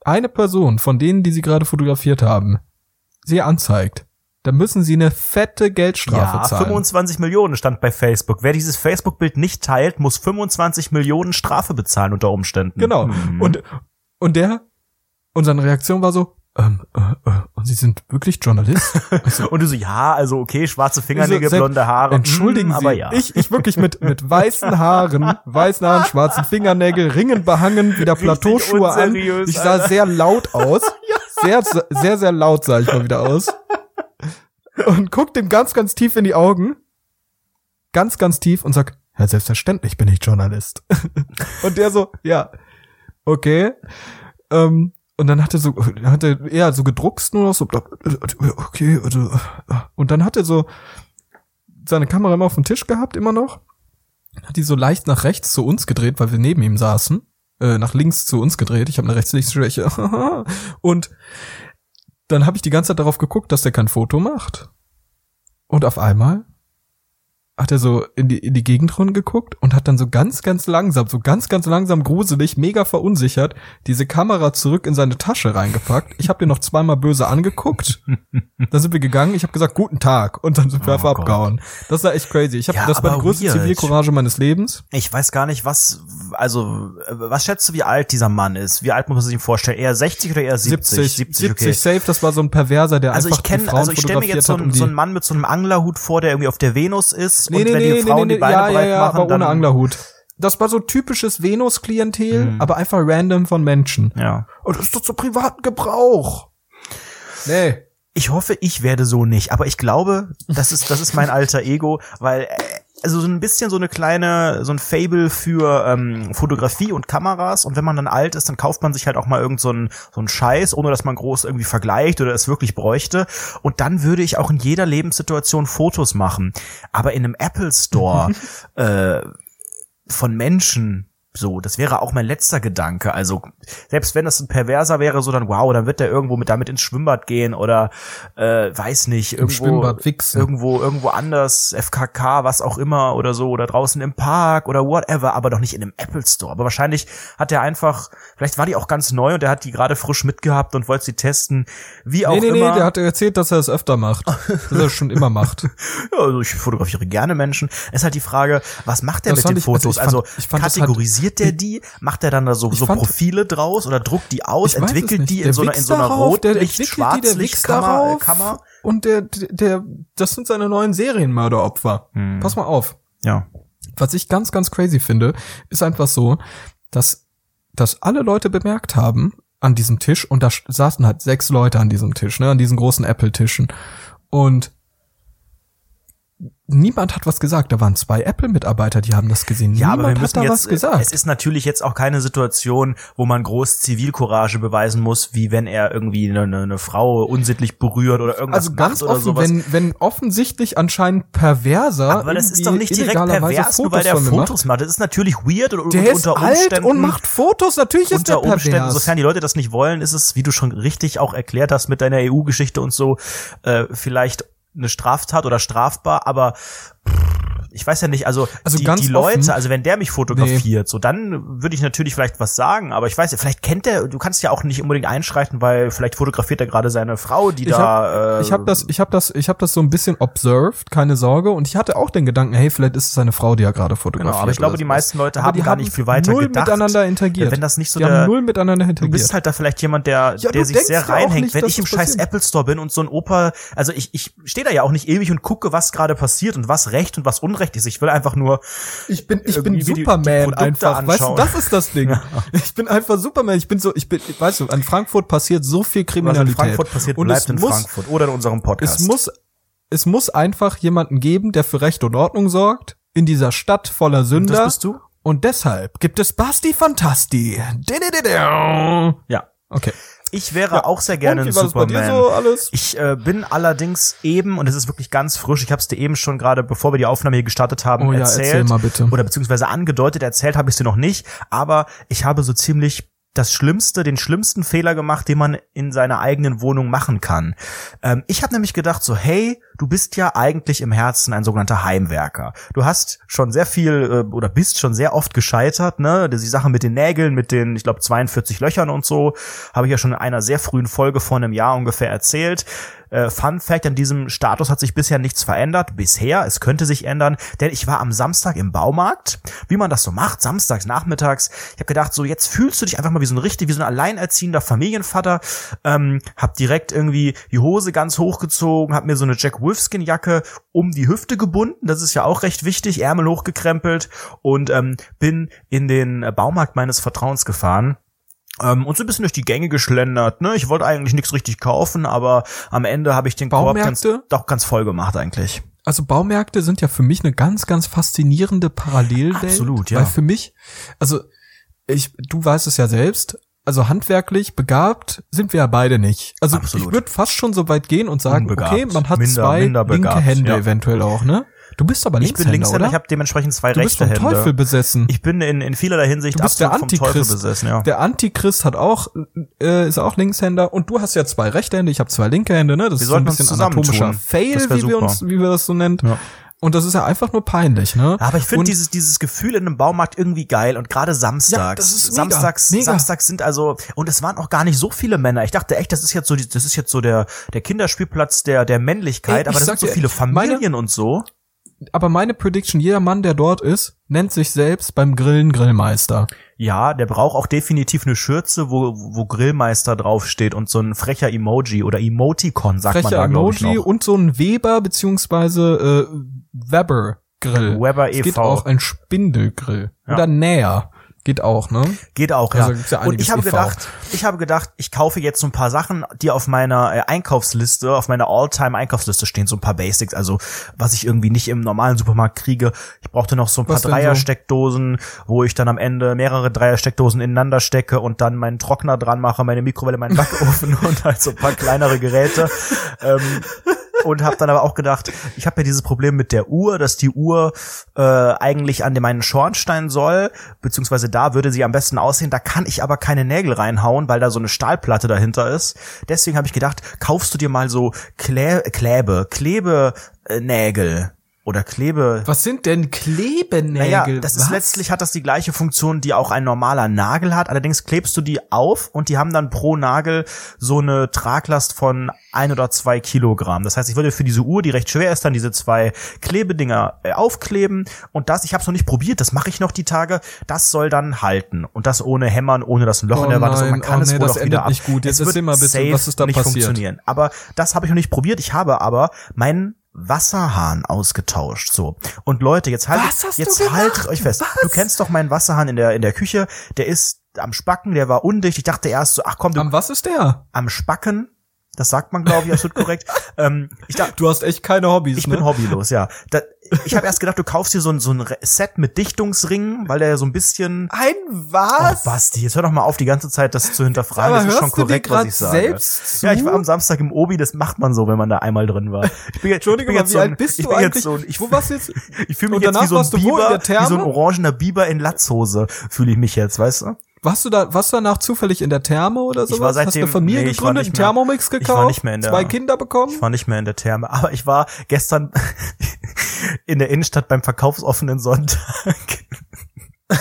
eine Person von denen, die sie gerade fotografiert haben, sie anzeigt, dann müssen sie eine fette Geldstrafe Ja, zahlen. 25 Millionen stand bei Facebook. Wer dieses Facebook-Bild nicht teilt, muss 25 Millionen Strafe bezahlen unter Umständen. Genau. Mhm. Und, und der, und seine Reaktion war so, ähm, äh, äh, und Sie sind wirklich Journalist? Und du so, ja, also okay, schwarze Fingernägel, Also, blonde Haare. Entschuldigen mm, Sie, aber ja. ich, ich wirklich mit, mit weißen Haaren, weißen Haaren, schwarzen Fingernägel, Ringen behangen, wieder Plateauschuhe an. Ich sah Alter. sehr laut aus. Sehr, sehr, sehr laut sah ich mal wieder aus. Und guck dem ganz, ganz tief in die Augen. Ganz, ganz tief und sag, ja, selbstverständlich bin ich Journalist. Und der so, ja, okay. Ähm, und dann hat er so, dann hat er eher so gedruckst nur noch so, okay, also, und dann hat er so seine Kamera immer auf dem Tisch gehabt, immer noch. Hat die so leicht nach rechts zu uns gedreht, weil wir neben ihm saßen. Äh, nach links zu uns gedreht. Ich habe eine Rechts-Links-Schwäche. und dann habe ich die ganze Zeit darauf geguckt, dass der kein Foto macht. Und auf einmal hat er so in die, in die Gegend rund geguckt und hat dann so ganz, ganz langsam, so ganz, ganz langsam gruselig, mega verunsichert, diese Kamera zurück in seine Tasche reingepackt. Ich habe den noch zweimal böse angeguckt. dann sind wir gegangen. Ich habe gesagt, guten Tag. Und dann sind wir Oh einfach Gott. abgehauen. Das war echt crazy. Ich hab, Ja, das war die größte weird. Zivilcourage meines Lebens. Ich weiß gar nicht, was, also, was schätzt du, wie alt dieser Mann ist? Wie alt muss man sich ihn vorstellen? Eher 60 oder eher 70? 70, 70, safe, das war so ein Perverser, der Also einfach ich kenne, die Frauen also ich stelle mir jetzt so einen, um so einen Mann mit so einem Anglerhut vor, der irgendwie auf der Venus ist Nee, und nee, wenn nee, die Frauen nee, die Beine ja, breit ja, machen, aber ohne Anglerhut. Das war so typisches Venus-Klientel, Mhm. aber einfach random von Menschen. Ja. Und das ist doch zu privaten Gebrauch. Nee. Ich hoffe, ich werde so nicht, aber ich glaube, das ist, das ist mein alter Ego, weil, äh, also so ein bisschen so eine kleine, so ein Fable für ähm, Fotografie und Kameras. Und wenn man dann alt ist, dann kauft man sich halt auch mal irgend so einen so einen Scheiß, ohne dass man groß irgendwie vergleicht oder es wirklich bräuchte. Und dann würde ich auch in jeder Lebenssituation Fotos machen, aber in einem Apple Store äh, von Menschen so, das wäre auch mein letzter Gedanke. Also, selbst wenn das ein Perverser wäre, so dann, wow, dann wird der irgendwo mit damit ins Schwimmbad gehen oder äh, weiß nicht, irgendwo, Schwimmbad wichsen. irgendwo, irgendwo anders, FKK, was auch immer oder so, oder draußen im Park oder whatever, aber doch nicht in einem Apple Store. Aber wahrscheinlich hat er einfach, vielleicht war die auch ganz neu und er hat die gerade frisch mitgehabt und wollte sie testen. Wie auch Nee, nee, immer. nee, der hat erzählt, dass er es öfter macht. dass er es schon immer macht. Ja, also ich fotografiere gerne Menschen. Es ist halt die Frage, was macht er Das mit den ich- also Fotos? ich fand- Also, ich fand das kategorisiert der die? Macht er dann da so, so fand- Profile draus oder druckt die aus, entwickelt die in so einer, in so einer darauf, der Rotlicht, entwickelt die, der wächst Schwarzlichtkammer? darauf. Kammer? Und der, der, das sind seine neuen Serienmörderopfer. Hm. Pass mal auf. Ja. Was ich ganz, ganz crazy finde, ist einfach so, dass, dass alle Leute bemerkt haben an diesem Tisch, und da saßen halt sechs Leute an diesem Tisch, ne, an diesen großen Apple-Tischen. Und niemand hat was gesagt. Da waren zwei Apple-Mitarbeiter, die haben das gesehen. Ja, niemand aber wir müssen hat da jetzt, was gesagt. es ist natürlich jetzt auch keine Situation, wo man groß Zivilcourage beweisen muss, wie wenn er irgendwie eine, eine, Frau unsittlich berührt oder irgendwas also ganz macht offen, sowas. wenn, wenn offensichtlich anscheinend perverser. aber das ist doch nicht direkt pervers, nur weil der. Fotos macht. Das ist natürlich weird und, Der und unter alt Umständen und macht Fotos. Natürlich ist unter der Umständen, pervers. sofern die Leute das nicht wollen, ist es, wie du schon richtig auch erklärt hast mit deiner EU-Geschichte und so, äh, vielleicht eine Straftat oder strafbar, aber pff, ich weiß ja nicht, also, Also die, die Leute, offen- also wenn der mich fotografiert, so dann würde ich natürlich vielleicht was sagen, aber ich weiß ja, vielleicht kennt der, du kannst ja auch nicht unbedingt einschreiten, weil vielleicht fotografiert er gerade seine Frau, die ich da habe äh, ich hab das, ich habe das, ich habe das so ein bisschen observed, keine Sorge. Und ich hatte auch den Gedanken, hey, vielleicht ist es seine Frau, die er gerade fotografiert. Genau, aber ich glaube, die meisten Leute Aber haben gar nicht viel weiter null gedacht. miteinander interagiert. Wenn das nicht so die der, haben null miteinander Du interagiert. bist halt da vielleicht jemand, der, Ja, der du sich sehr ja reinhängt. nicht, Wenn ich im scheiß. Apple Store bin und so ein Opa, also ich, ich stehe da ja auch nicht ewig und gucke, was gerade passiert und was Recht und was Unrecht ist. Ich will einfach nur, Ich bin, ich bin irgendwie die- die Superman einfach. Weißt du, anschauen. das ist das Ding. Ich bin einfach Superman. Ich bin so, ich bin, weißt du, an Frankfurt passiert so viel was Kriminalität. in Frankfurt passiert, und bleibt es in muss, Frankfurt oder in unserem Podcast. Es muss, es muss einfach jemanden geben, der für Recht und Ordnung sorgt in dieser Stadt voller Sünder. das bist du? Und deshalb gibt es Basti Fantasti. Ja. Okay. Ich wäre auch sehr gerne ein Superman. so? Ich äh, bin allerdings eben, und es ist wirklich ganz frisch, ich habe es dir eben schon gerade, bevor wir die Aufnahme hier gestartet haben, Oh ja, erzählt. erzähl mal bitte. Oder beziehungsweise angedeutet, erzählt habe ich es dir noch nicht, aber ich habe so ziemlich das Schlimmste, den schlimmsten Fehler gemacht, den man in seiner eigenen Wohnung machen kann. Ähm, ich habe nämlich gedacht so, hey, du bist ja eigentlich im Herzen ein sogenannter Heimwerker. Du hast schon sehr viel äh, oder bist schon sehr oft gescheitert, ne? Die Sache mit den Nägeln, mit den, ich glaube, 42 Löchern und so, habe ich ja schon in einer sehr frühen Folge vor einem Jahr ungefähr erzählt. Äh, Fun Fact, an diesem Status hat sich bisher nichts verändert. Bisher, es könnte sich ändern, denn ich war am Samstag im Baumarkt, wie man das so macht, samstags nachmittags. Ich habe gedacht, so jetzt fühlst du dich einfach mal wie so ein richtig, wie so ein alleinerziehender Familienvater. Ähm, hab direkt irgendwie die Hose ganz hochgezogen, hab mir so eine Jack Wolfskin Jacke um die Hüfte gebunden. Das ist ja auch recht wichtig, Ärmel hochgekrempelt und ähm, bin in den Baumarkt meines Vertrauens gefahren. Ähm, und so ein bisschen durch die Gänge geschlendert. Ne? Ich wollte eigentlich nichts richtig kaufen, aber am Ende habe ich den Korb ganz, doch ganz voll gemacht eigentlich. Also Baumärkte sind ja für mich eine ganz, ganz faszinierende Parallelwelt. Absolut, ja. Weil für mich, also ich, du weißt es ja selbst, also handwerklich begabt sind wir ja beide nicht. Also Absolut. ich würde fast schon so weit gehen und sagen, Unbegabt. okay, man hat Minder- zwei minder linke begabt, Hände ja. eventuell auch, ne? Du bist aber Ich Linkshänder, bin Linkshänder, oder? ich habe dementsprechend zwei du bist rechte vom Hände. Teufel besessen. Ich bin in, in vielerlei Hinsicht du bist der Antichrist. besessen, ja. Der Antichrist hat auch, äh, ist auch Linkshänder und du hast ja zwei rechte Hände, ich habe zwei linke Hände, ne? Das ist so ein bisschen anatomischer Fail, wie wir uns, wie wir das so nennen. Ja. Und das ist ja einfach nur peinlich, ne? Aber ich finde dieses, dieses Gefühl in einem Baumarkt irgendwie geil und gerade samstags. Ja, das ist mega, samstags, mega. samstags sind also, und es waren auch gar nicht so viele Männer. Ich dachte echt, das ist jetzt so, die- das ist jetzt so der, der Kinderspielplatz der, der Männlichkeit, Ey, aber das sind so viele Familien und so. aber meine Prediction, jeder Mann, der dort ist, nennt sich selbst beim Grillen Grillmeister. Ja, der braucht auch definitiv eine Schürze, wo, wo Grillmeister draufsteht und so ein frecher Emoji oder Emoticon, sagt man Frecher da, glaube ich, Emoji noch. und so ein Weber beziehungsweise äh, Weber Grill. Weber es geht e.V.. auch ein Spindelgrill. Ja. Oder Näher. Geht auch, ne? Geht auch, Also ja. ja und ich habe e.V.. gedacht, ich habe gedacht, ich kaufe jetzt so ein paar Sachen, die auf meiner äh, Einkaufsliste, auf meiner All-Time-Einkaufsliste stehen, so ein paar Basics, also was ich irgendwie nicht im normalen Supermarkt kriege. Ich brauchte noch so ein paar denn so? Dreier-Steckdosen, wo ich dann am Ende mehrere Dreier-Steckdosen ineinander stecke und dann meinen Trockner dran mache, meine Mikrowelle, meinen Backofen und halt so ein paar kleinere Geräte. ähm, und habe dann aber auch gedacht, ich habe ja dieses Problem mit der Uhr, dass die Uhr äh, eigentlich an dem meinen Schornstein soll, beziehungsweise da würde sie am besten aussehen. Da kann ich aber keine Nägel reinhauen, weil da so eine Stahlplatte dahinter ist. Deswegen habe ich gedacht, kaufst du dir mal so Klä Kläbe, Klebenägel oder Klebe. Was sind denn Klebenägel? Naja, das Was? ist letztlich hat das die gleiche Funktion, die auch ein normaler Nagel hat. Allerdings klebst du die auf und die haben dann pro Nagel so eine Traglast von ein oder zwei Kilogramm. Das heißt, ich würde für diese Uhr, die recht schwer ist, dann diese zwei Klebedinger äh, aufkleben und das, ich habe es noch nicht probiert, das mache ich noch die Tage. Das soll dann halten und das ohne Hämmern, ohne dass ein Loch Oh in der Wand ist. Und man kann oh es nee, wohl auch wieder endet nicht gut. Jetzt es wird mal bitte, safe was ist da nicht passiert? funktionieren. Aber das habe ich noch nicht probiert. Ich habe aber meinen Wasserhahn ausgetauscht. So. Und Leute, jetzt du jetzt haltet euch fest. Was? Du kennst doch meinen Wasserhahn in der, in der Küche. Der ist am Spacken, der war undicht. Ich dachte erst so, ach komm, du, Am was ist der? am Spacken. Das sagt man, glaube ich, absolut korrekt. Ähm, ich dachte, Du hast echt keine Hobbys, ich ne? bin hobbylos, ja. Da, ich habe erst gedacht, du kaufst dir so ein, so ein Set mit Dichtungsringen, weil der ja so ein bisschen. Ein Oh, was? Basti, jetzt hör doch mal auf, die ganze Zeit das zu hinterfragen. Aber das ist schon korrekt, was ich sage. selbst zu? Ja, ich war am Samstag im Obi, das macht man so, wenn man da einmal drin war. Ich bin, Entschuldige ich bin jetzt so ein, ich du bin? Jetzt so ein, ich, Wo warst du jetzt? ich fühle mich jetzt wie so ein Biber, wie so ein orangener Biber in Latzhose, fühle ich mich jetzt, weißt du? Warst du da, warst du danach zufällig in der Therme oder sowas? war Hast du seitdem- eine Familie nee, ich war gegründet, einen Thermomix ich war gekauft, nicht mehr in der- zwei Kinder bekommen? Ich war nicht mehr in der Therme, aber ich war gestern in der Innenstadt beim verkaufsoffenen Sonntag.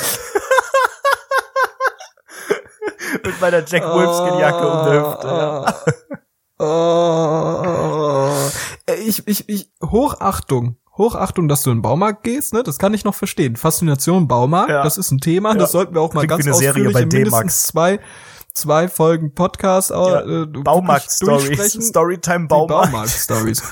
Mit meiner Jack Wolfskin Jacke um der Hüfte. Ja. Oh. Äh, Ich, ich, ich, Hochachtung. Hochachtung, dass du in den Baumarkt gehst, ne? Das kann ich noch verstehen. Faszination Baumarkt, Ja. das ist ein Thema, Ja. das sollten wir auch mal Klingt ganz ausführlich bei in mindestens zwei, zwei Folgen Podcast Ja. äh, Baumarkt Stories. Storytime Die Baumarkt. Baumarkt-Stories.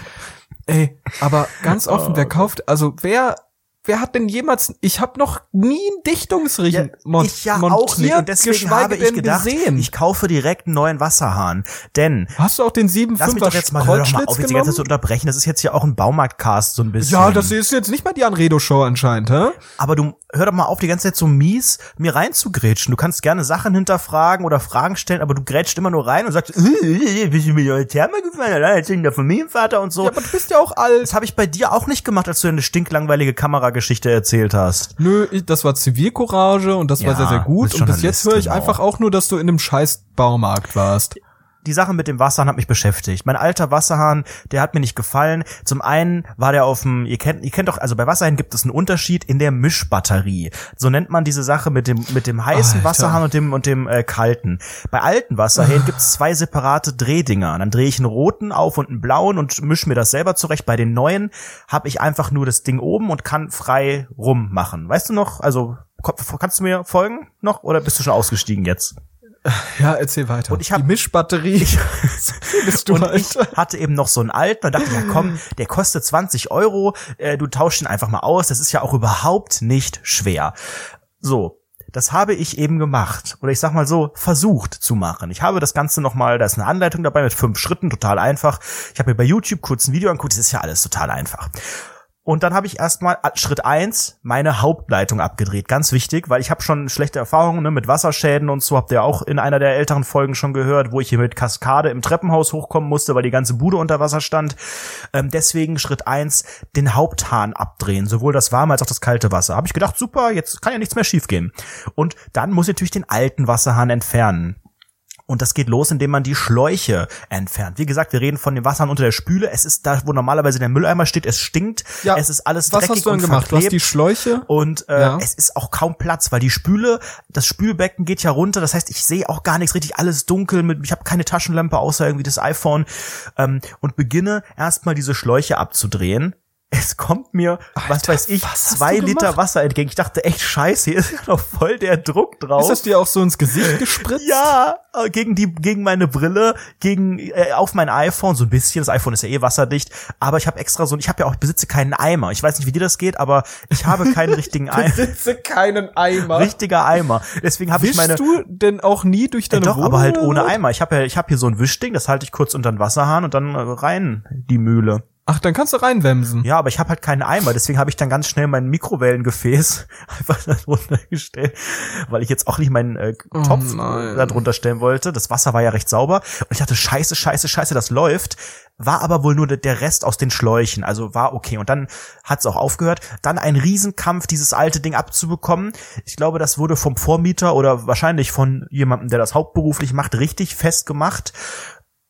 Ey, aber ganz offen, Oh, wer kauft, also wer, wer hat denn jemals, ich habe noch nie einen Dichtungsring Ja, ich ja montiert, auch nicht. Und deswegen habe ich gedacht, gesehen. ich kaufe direkt einen neuen Wasserhahn. Denn, Hast du auch den lass mich 7,5er doch jetzt mal, hör doch mal auf, jetzt die ganze Zeit zu unterbrechen. Das ist jetzt ja auch ein Baumarkt-Cast so ein bisschen. Ja, das ist jetzt nicht mal die Anredo-Show anscheinend, hä? Aber du hör doch mal auf, die ganze Zeit so mies mir reinzugrätschen. Du kannst gerne Sachen hinterfragen oder Fragen stellen, aber du grätscht immer nur rein und sagst, äh, bist du mir Therme gefallen? Ja, erzähl der Familienvater und so. Ja, aber du bist ja auch alt. das habe ich bei dir auch nicht gemacht, als du eine stinklangweilige Kamerageschichte erzählt hast. Nö, das war Zivilcourage und das war Ja, sehr, sehr du gut. Und bis jetzt höre ich genau. einfach auch nur, dass du in einem scheiß Baumarkt warst. Die Sache mit dem Wasserhahn hat mich beschäftigt. Mein alter Wasserhahn, der hat mir nicht gefallen. Zum einen war der auf dem, ihr kennt, ihr kennt doch, also bei Wasserhahn gibt es einen Unterschied in der Mischbatterie. So nennt man diese Sache mit dem, mit dem heißen Alter. Wasserhahn und dem, und dem äh, kalten. Bei alten Wasserhähnen gibt es zwei separate Drehdinger. Dann drehe ich einen roten auf und einen blauen und mische mir das selber zurecht. Bei den neuen habe ich einfach nur das Ding oben und kann frei rummachen. Weißt du noch, also, kannst du mir folgen noch oder bist du schon ausgestiegen jetzt? Ja, erzähl weiter. Und ich hab- die Mischbatterie. bist du und ich hatte eben noch so einen alten und dachte, ja komm, der kostet 20 Euro, äh, du tauschst ihn einfach mal aus, das ist ja auch überhaupt nicht schwer. So. Das habe ich eben gemacht. Oder ich sag mal so, versucht zu machen. Ich habe das Ganze nochmal, da ist eine Anleitung dabei mit fünf Schritten, total einfach. Ich habe mir bei YouTube kurz ein Video angeguckt, das ist ja alles total einfach. Und dann habe ich erstmal Schritt eins meine Hauptleitung abgedreht. Ganz wichtig, weil ich habe schon schlechte Erfahrungen ne, mit Wasserschäden und so. Habt ihr auch in einer der älteren Folgen schon gehört, wo ich hier mit Kaskade im Treppenhaus hochkommen musste, weil die ganze Bude unter Wasser stand. Ähm, deswegen Schritt eins den Haupthahn abdrehen, sowohl das warme als auch das kalte Wasser. Habe ich gedacht, super, jetzt kann ja nichts mehr schiefgehen. Und dann muss ich natürlich den alten Wasserhahn entfernen. Und das geht los, indem man die Schläuche entfernt. Wie gesagt, wir reden von dem Wasser unter der Spüle. Es ist da, wo normalerweise der Mülleimer steht. Es stinkt. Ja, es ist alles Was dreckig hast du denn und gemacht? Du hast die Schläuche. Und äh, Ja. es ist auch kaum Platz, weil die Spüle, das Spülbecken geht ja runter. Das heißt, ich sehe auch gar nichts richtig, alles dunkel. Mit, ich habe keine Taschenlampe außer irgendwie das iPhone ähm, und beginne erstmal diese Schläuche abzudrehen. Es kommt mir, was Alter, weiß ich, was zwei Liter? Wasser entgegen. Ich dachte echt, scheiße, hier ist ja noch voll der Druck drauf. Ist das dir auch so ins Gesicht gespritzt? Ja, äh, gegen die, gegen meine Brille, gegen äh, auf mein iPhone so ein bisschen. Das iPhone ist ja eh wasserdicht, aber ich habe extra so, ich habe ja auch ich besitze keinen Eimer. Ich weiß nicht, wie dir das geht, aber ich habe keinen richtigen Eimer. Besitze keinen Eimer. Richtiger Eimer. Deswegen habe ich meine du denn auch nie durch ja, deine doch, Wohnung? aber halt ohne was? Eimer. Ich habe ja, ich habe hier so ein Wischding, das halte ich kurz unter den Wasserhahn und dann äh, rein die Mühle. Ach, dann kannst du reinwemsen. Ja, aber ich habe halt keinen Eimer, deswegen habe ich dann ganz schnell mein Mikrowellengefäß einfach da drunter gestellt, weil ich jetzt auch nicht meinen äh, Topf Oh da drunter stellen wollte. Das Wasser war ja recht sauber und ich dachte, scheiße, scheiße, scheiße, das läuft. War aber wohl nur der- der Rest aus den Schläuchen, also war okay. Und dann hat's auch aufgehört. Dann ein Riesenkampf, dieses alte Ding abzubekommen. Ich glaube, das wurde vom Vormieter oder wahrscheinlich von jemandem, der das hauptberuflich macht, richtig festgemacht.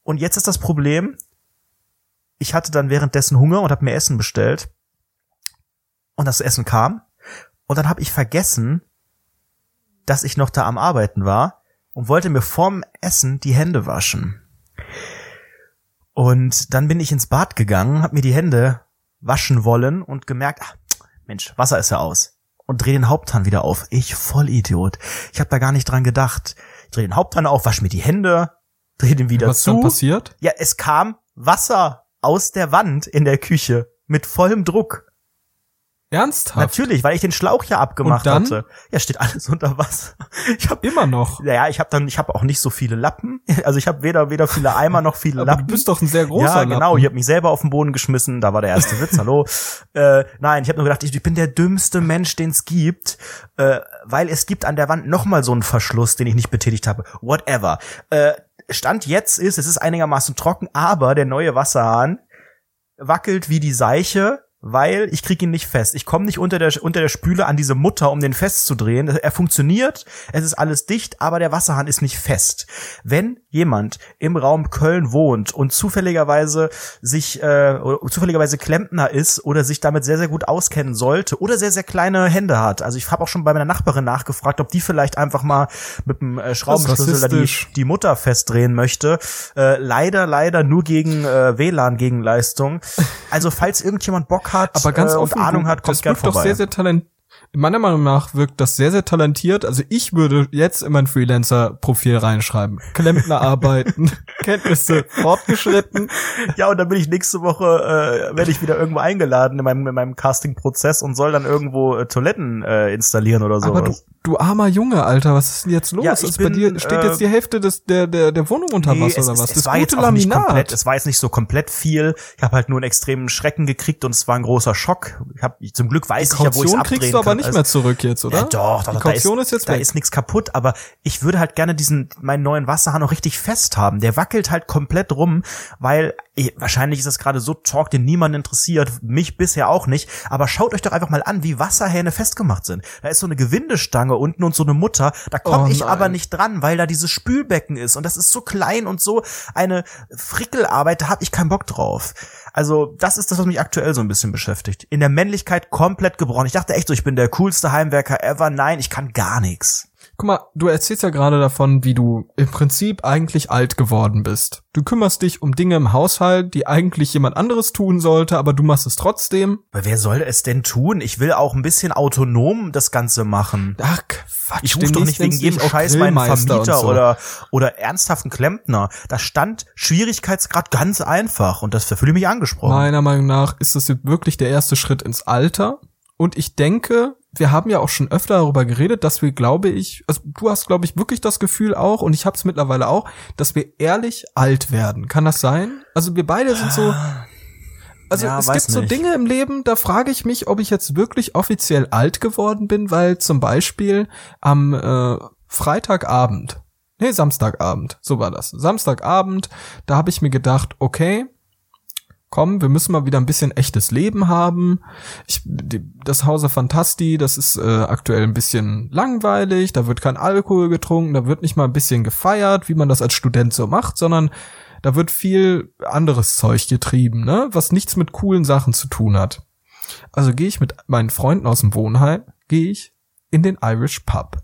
Und jetzt ist das Problem, ich hatte dann währenddessen Hunger und habe mir Essen bestellt. Und das Essen kam. Und dann habe ich vergessen, dass ich noch da am Arbeiten war und wollte mir vorm Essen die Hände waschen. Und dann bin ich ins Bad gegangen, habe mir die Hände waschen wollen und gemerkt, ach, Mensch, Wasser ist ja aus. Und dreh den Haupthahn wieder auf. Ich Vollidiot. Ich habe da gar nicht dran gedacht. Ich dreh den Haupthahn auf, wasch mir die Hände, dreh den wieder Was ist zu. dann passiert? Ja, es kam Wasser aus der Wand in der Küche mit vollem Druck. Ernsthaft? Natürlich, weil ich den Schlauch ja abgemacht Und dann? hatte. Ja, steht alles unter Wasser. Ich habe Immer noch. ja, ich habe dann, ich habe auch nicht so viele Lappen. Also ich habe weder weder viele Eimer noch viele Aber Lappen. du bist doch ein sehr großer ja, genau. Lappen. Ich habe mich selber auf den Boden geschmissen. Da war der erste Witz. Hallo. Äh, nein, ich habe nur gedacht, ich, ich bin der dümmste Mensch, den es gibt, äh, weil es gibt an der Wand noch mal so einen Verschluss, den ich nicht betätigt habe. Whatever. Äh, Stand jetzt ist, es ist einigermaßen trocken, aber der neue Wasserhahn wackelt wie die Seiche, weil ich krieg ihn nicht fest. Ich komme nicht unter der unter der Spüle an diese Mutter, um den festzudrehen. Er funktioniert, es ist alles dicht, aber der Wasserhahn ist nicht fest. Wenn jemand im Raum Köln wohnt und zufälligerweise sich äh, zufälligerweise Klempner ist oder sich damit sehr sehr gut auskennen sollte oder sehr sehr kleine Hände hat. Also ich habe auch schon bei meiner Nachbarin nachgefragt, ob die vielleicht einfach mal mit dem äh, Schraubenschlüssel die, die Mutter festdrehen möchte. Äh, leider leider nur gegen äh, WLAN Gegenleistung. Also falls irgendjemand Bock hat Aber ganz äh, und offen, Ahnung hat, kommt das gern wirkt doch vorbei. sehr, sehr talent. Meiner Meinung nach wirkt das sehr, sehr talentiert. Also ich würde jetzt in mein Freelancer-Profil reinschreiben. Klempner arbeiten, Kenntnisse fortgeschritten. ja, und dann bin ich nächste Woche, äh, werde ich wieder irgendwo eingeladen in meinem, in meinem Casting-Prozess und soll dann irgendwo äh, Toiletten äh, installieren oder so. Aber du, du armer Junge, Alter, was ist denn jetzt los? Ja, ich also bei bin, dir steht äh, jetzt die Hälfte des, der, der, der Wohnung unter Wasser es, oder was? es, das es war jetzt gute auch nicht komplett, Laminat. es war jetzt nicht so komplett viel. Ich habe halt nur einen extremen Schrecken gekriegt und es war ein großer Schock. Ich hab, zum Glück weiß ich ja, wo ich Kaution abdrehen kriegst du aber kann. nicht Also- mehr zurück jetzt, oder? Ja, doch, doch, Die doch, da Kaution ist, ist jetzt da weg. ist nichts kaputt, aber ich würde halt gerne diesen meinen neuen Wasserhahn noch richtig fest haben. Der wackelt halt komplett rum, weil eh, wahrscheinlich ist das gerade so Talk, den niemand interessiert, mich bisher auch nicht, aber schaut euch doch einfach mal an, wie Wasserhähne festgemacht sind. Da ist so eine Gewindestange unten und so eine Mutter, da komme Oh ich aber nicht dran, weil da dieses Spülbecken ist und das ist so klein und so eine Frickelarbeit, da habe ich keinen Bock drauf. Also, das ist das, was mich aktuell so ein bisschen beschäftigt. In der Männlichkeit komplett gebrochen. Ich dachte echt so, ich bin der coolste Heimwerker ever. Nein, ich kann gar nichts. Guck mal, du erzählst ja gerade davon, wie du im Prinzip eigentlich alt geworden bist. Du kümmerst dich um Dinge im Haushalt, die eigentlich jemand anderes tun sollte, aber du machst es trotzdem. Aber wer soll es denn tun? Ich will auch ein bisschen autonom das Ganze machen. Ach, Quatsch. Ich rufe doch nicht wegen jedem Scheiß meinen Vermieter so. oder, oder ernsthaften Klempner. Da stand Schwierigkeitsgrad ganz einfach und das da fühle ich mich angesprochen. Meiner Meinung nach ist das jetzt wirklich der erste Schritt ins Alter. Und ich denke, wir haben ja auch schon öfter darüber geredet, dass wir, glaube ich, also du hast, glaube ich, wirklich das Gefühl auch, und ich habe es mittlerweile auch, dass wir ehrlich alt werden. Kann das sein? Also wir beide sind so. Also Ja, es gibt so nicht. Dinge im Leben, da frage ich mich, ob ich jetzt wirklich offiziell alt geworden bin, weil zum Beispiel am äh, Freitagabend, nee, Samstagabend, so war das. Samstagabend, da habe ich mir gedacht, okay, komm, wir müssen mal wieder ein bisschen echtes Leben haben. Ich, die, das Hause Fantasti, das ist äh, aktuell ein bisschen langweilig, da wird kein Alkohol getrunken, da wird nicht mal ein bisschen gefeiert, wie man das als Student so macht, sondern da wird viel anderes Zeug getrieben, ne, was nichts mit coolen Sachen zu tun hat. Also gehe ich mit meinen Freunden aus dem Wohnheim, gehe ich in den Irish Pub.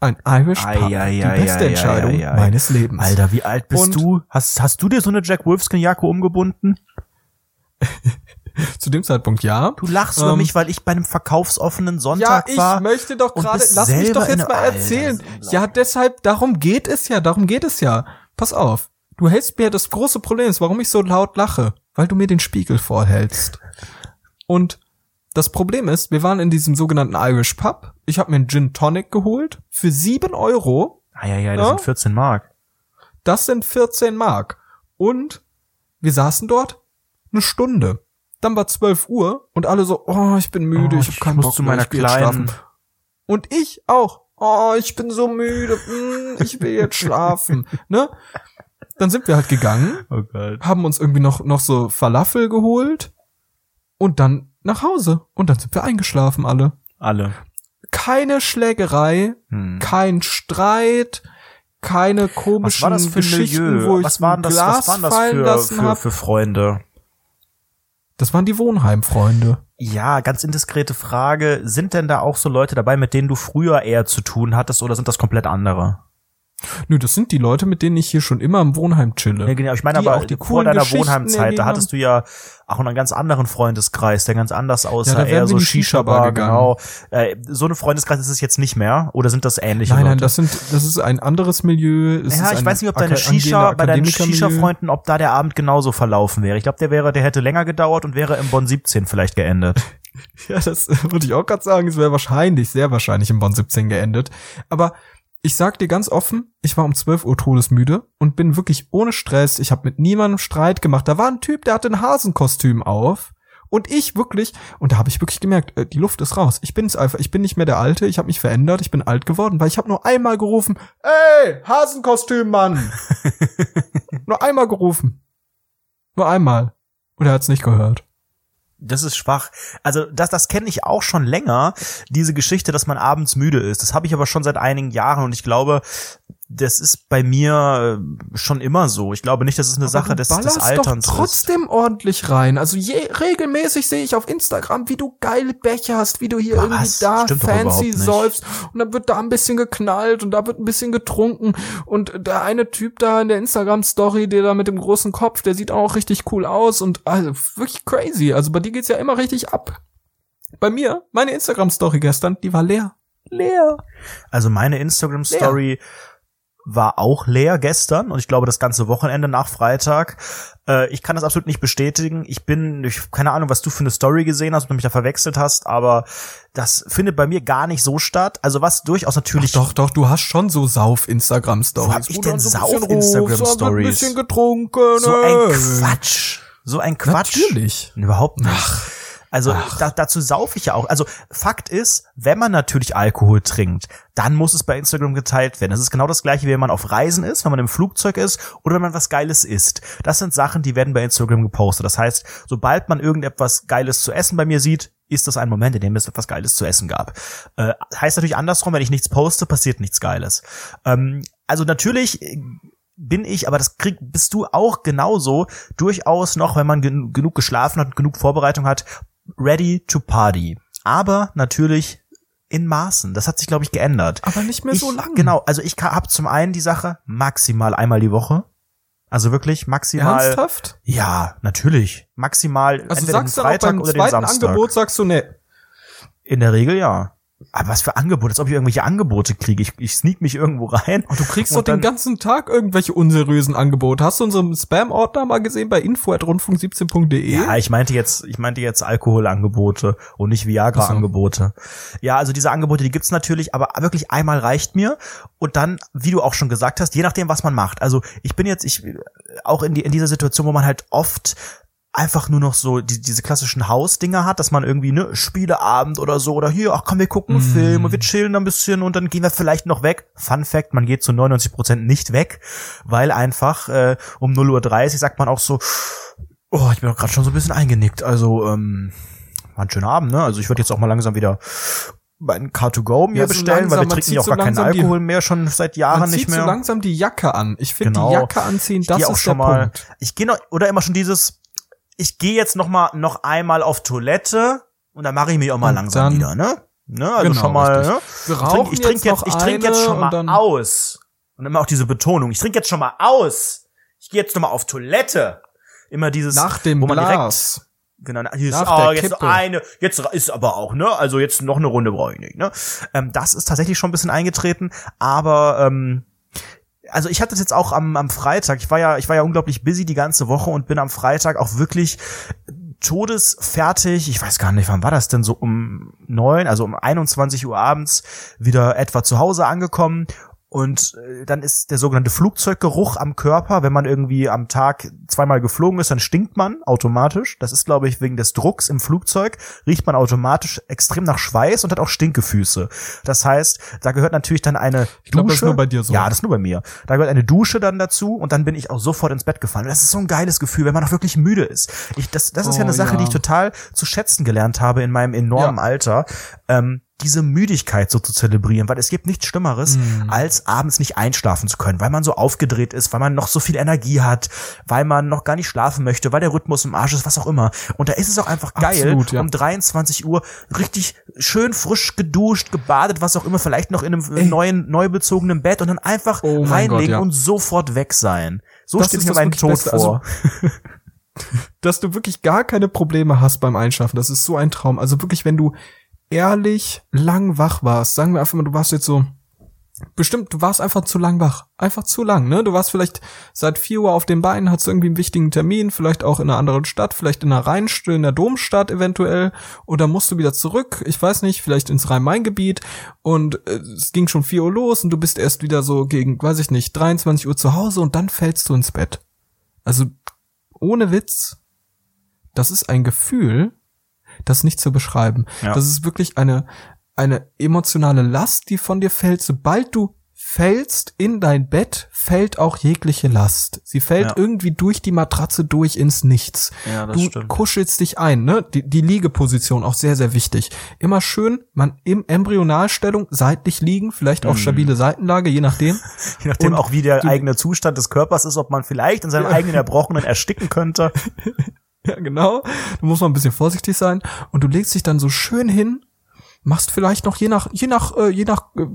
Ein Irish Pub, ei, die ei, beste ei, ei, Entscheidung ei, ei. meines Lebens. Alter, wie alt bist Und- du? Hast, hast du dir so eine Jack Wolfskin-Jacke umgebunden? Zu dem Zeitpunkt ja. Du lachst über Ähm, mich, weil ich bei einem verkaufsoffenen Ja, Sonntag ich war. möchte doch gerade, lass mich doch jetzt mal erzählen. Ja, deshalb, darum geht es ja, darum geht es ja. Pass auf. Du hältst mir das große Problem ist, warum ich so laut lache, weil du mir den Spiegel vorhältst. Und das Problem ist, wir waren in diesem sogenannten Irish Pub. Ich habe mir einen Gin Tonic geholt für sieben Euro. Ah, ja, ja, das Ja? sind 14 Mark. Das sind 14 Mark. Und wir saßen dort eine Stunde. Dann war 12 Uhr und alle so, oh, ich bin müde, Oh, ich habe keinen muss Bock zu mehr, meiner ich jetzt Kleinen. schlafen. Und ich auch. Oh, ich bin so müde, mm, ich will jetzt schlafen, ne? Dann sind wir halt gegangen, Oh haben uns irgendwie noch noch so Falafel geholt und dann nach Hause und dann sind wir eingeschlafen alle. Alle. Keine Schlägerei, Hm. kein Streit, keine komischen Was war das für Geschichten, Milieu? wo ich was waren das, Glas was waren das fallen für, lassen für, hab. für Freunde? Das waren die Wohnheimfreunde. Ja, ganz indiskrete Frage. Sind denn da auch so Leute dabei, mit denen du früher eher zu tun hattest oder sind das komplett andere? Nö, das sind die Leute, mit denen ich hier schon immer im Wohnheim chille. Ja, genau. Ich meine Die aber auch die vor deiner Wohnheimzeit, da hattest du ja auch einen ganz anderen Freundeskreis, der ganz anders aussah, Ja, eher so Shisha-Bar genau. Äh, so eine Freundeskreis ist es jetzt nicht mehr oder sind das ähnliche Nein, nein, Leute? das sind, das ist ein anderes Milieu. Es ja, ich weiß nicht, ob deine Shisha, bei deinen. Shisha-Freunden, ob da der Abend genauso verlaufen wäre. Ich glaube, der wäre, der hätte länger gedauert und wäre im Bonn 17 vielleicht geendet. Ja, das würde ich auch gerade sagen. Es wäre wahrscheinlich, sehr wahrscheinlich im Bonn 17 geendet. Aber ich sag dir ganz offen, ich war um 12 Uhr todesmüde und bin wirklich ohne Stress. Ich habe mit niemandem Streit gemacht. Da war ein Typ, der hatte ein Hasenkostüm auf. Und ich wirklich, und da habe ich wirklich gemerkt, äh, die Luft ist raus. Ich bin's einfach, ich bin nicht mehr der Alte, ich habe mich verändert, ich bin alt geworden, weil ich habe nur einmal gerufen, ey, Hasenkostüm, Mann. nur einmal gerufen. Nur einmal. Und er hat's nicht gehört. Das ist schwach. Also das, das kenne ich auch schon länger, diese Geschichte, dass man abends müde ist. Das habe ich aber schon seit einigen Jahren und ich glaube, das ist bei mir äh, schon immer so. Ich glaube nicht, das ist eine Aber Sache des, des Alterns. Doch trotzdem ordentlich rein. Also je, regelmäßig sehe ich auf Instagram, wie du geile Becher hast, wie du hier Was? irgendwie da fancy säufst und dann wird da ein bisschen geknallt und da wird ein bisschen getrunken und der eine Typ da in der Instagram Story, der da mit dem großen Kopf, der sieht auch richtig cool aus und also wirklich crazy. Also bei dir geht's ja immer richtig ab. Bei mir, meine Instagram Story gestern, die war leer. Leer. Also meine Instagram Story war auch leer gestern und ich glaube das ganze Wochenende nach Freitag. Äh, ich kann das absolut nicht bestätigen. Ich bin, ich, keine Ahnung, was du für eine Story gesehen hast, ob du mich da verwechselt hast, aber das findet bei mir gar nicht so statt. Also was durchaus natürlich Doch, doch, du hast schon so Sauf-Instagram-Stories. Wo hab ich denn so ein bisschen Sauf-Instagram-Stories? rufst, dann wird Ein bisschen getrunken. so ein. Quatsch. So ein Quatsch. Natürlich. Überhaupt nicht. Also da, dazu saufe ich ja auch. Also Fakt ist, wenn man natürlich Alkohol trinkt, dann muss es bei Instagram geteilt werden. Das ist genau das gleiche, wie wenn man auf Reisen ist, wenn man im Flugzeug ist oder wenn man was Geiles isst. Das sind Sachen, die werden bei Instagram gepostet. Das heißt, sobald man irgendetwas Geiles zu essen bei mir sieht, ist das ein Moment, in dem es etwas Geiles zu essen gab. Äh, heißt natürlich andersrum, wenn ich nichts poste, passiert nichts Geiles. Ähm, also natürlich äh, bin ich, aber das krieg, bist du auch genauso, durchaus noch, wenn man gen genug geschlafen hat und genug Vorbereitung hat, ready to party. Aber natürlich in Maßen. Das hat sich, glaube ich, geändert. Aber nicht mehr ich, so lang. Genau, also ich habe zum einen die Sache maximal einmal die Woche. Also wirklich maximal. Ernsthaft? Ja, natürlich. Maximal Also entweder sagst den du auch Freitag beim oder den zweiten Samstag. Angebot, sagst du, ne, In der Regel ja. Aber was für Angebote, als ob ich irgendwelche Angebote kriege. Ich, ich sneak mich irgendwo rein. Und du kriegst doch den ganzen Tag irgendwelche unseriösen Angebote. Hast du unseren Spam-Ordner mal gesehen bei info.rundfunk17.de? Ja, ich meinte jetzt, ich meinte jetzt Alkoholangebote und nicht Viagra-Angebote. Ja, also diese Angebote, die gibt's natürlich, aber wirklich einmal reicht mir. Und dann, wie du auch schon gesagt hast, je nachdem, was man macht. Also ich bin jetzt, ich auch in, die, in dieser Situation, wo man halt oft einfach nur noch so die, diese klassischen Hausdinger hat, dass man irgendwie ne Spieleabend oder so oder hier, ach komm, wir gucken einen Film und wir chillen ein bisschen und dann gehen wir vielleicht noch weg. Fun Fact, man geht zu 99 Prozent nicht weg, weil einfach äh, um 0.30 Uhr sagt man auch so, Oh, ich bin auch gerade schon so ein bisschen eingenickt. Also, ähm, war ein schöner Abend, ne? Also ich würde jetzt auch mal langsam wieder meinen Car2Go mir Ja, so bestellen, langsam, weil wir trinken ja auch so gar keinen langsam die- Alkohol mehr, schon seit Jahren Man nicht zieht mehr. so langsam die Jacke an. Ich finde, Genau. die Jacke anziehen, ich das auch ist schon der mal. Punkt. Ich gehe noch oder immer schon dieses. Ich gehe jetzt noch mal noch einmal auf Toilette und dann mache ich mich auch mal Und langsam wieder, ne? Ne, also Genau, schon mal. Ne? Wir Ich trinke trink jetzt ich trink jetzt schon mal aus. Und immer auch diese Betonung. Ich trinke jetzt schon mal aus. Ich gehe jetzt noch mal auf Toilette. Immer dieses, Nach dem wo man direkt Glas. Genau, hier ist, Nach oh, jetzt Kippe. eine, jetzt ist aber auch, ne? Also jetzt noch eine Runde brauche ich nicht, ne? Ähm, das ist tatsächlich schon ein bisschen eingetreten, aber ähm, also ich hatte das jetzt auch am, am Freitag. Ich war ja, ich war ja unglaublich busy die ganze Woche und bin am Freitag auch wirklich todesfertig. Ich weiß gar nicht, wann war das denn so um neun, also um 21 Uhr abends wieder etwa zu Hause angekommen. Und äh, dann ist der sogenannte Flugzeuggeruch am Körper. Wenn man irgendwie am Tag zweimal geflogen ist, dann stinkt man automatisch. Das ist, glaube ich, wegen des Drucks im Flugzeug, riecht man automatisch extrem nach Schweiß und hat auch Stinkefüße. Das heißt, da gehört natürlich dann eine Ich glaub, Dusche. das ist nur bei dir so. Ja, das ist nur bei mir. Da gehört eine Dusche dann dazu und dann bin ich auch sofort ins Bett gefallen. Das ist so ein geiles Gefühl, wenn man auch wirklich müde ist. Ich, das, das ist ja Oh, eine Sache, ja. die ich total zu schätzen gelernt habe in meinem enormen Ja. Alter. Ähm, diese Müdigkeit so zu zelebrieren, weil es gibt nichts Schlimmeres, Mhm. als abends nicht einschlafen zu können, weil man so aufgedreht ist, weil man noch so viel Energie hat, weil man noch gar nicht schlafen möchte, weil der Rhythmus im Arsch ist, was auch immer. Und da ist es auch einfach geil, Absolut, ja. um 23 Uhr richtig schön frisch geduscht, gebadet, was auch immer, vielleicht noch in einem Ey. neuen, neu bezogenen Bett und dann einfach Oh reinlegen Gott, ja. und sofort weg sein. So Das steht mir mein Tod Beste. Also, vor. dass du wirklich gar keine Probleme hast beim Einschlafen. Das ist so ein Traum. Also wirklich, wenn du ehrlich lang wach warst, sagen wir einfach mal, du warst jetzt so bestimmt, du warst einfach zu lang wach. Einfach zu lang, ne? Du warst vielleicht seit vier Uhr auf den Beinen, hast irgendwie einen wichtigen Termin, vielleicht auch in einer anderen Stadt, vielleicht in der Rheinstadt, in der Domstadt eventuell, oder musst du wieder zurück, ich weiß nicht, vielleicht ins Rhein-Main-Gebiet und äh, es ging schon vier Uhr los und du bist erst wieder so gegen, weiß ich nicht, 23 Uhr zu Hause und dann fällst du ins Bett. Also, ohne Witz, das ist ein Gefühl, das nicht zu beschreiben. Ja. Das ist wirklich eine, eine emotionale Last, die von dir fällt. Sobald du fällst in dein Bett, fällt auch jegliche Last. Sie fällt Ja. irgendwie durch die Matratze durch ins Nichts. Ja, das du stimmt. kuschelst dich ein, ne? Die, die Liegeposition auch sehr, sehr wichtig. Immer schön, man im Embryonalstellung seitlich liegen, vielleicht Mhm. auch stabile Seitenlage, je nachdem. Je nachdem Und auch, wie der du- eigene Zustand des Körpers ist, ob man vielleicht in seinem eigenen Erbrochenen ersticken könnte. Ja, genau. Da muss man ein bisschen vorsichtig sein. Und du legst dich dann so schön hin, machst vielleicht noch je nach, je nach, äh, je nach, äh,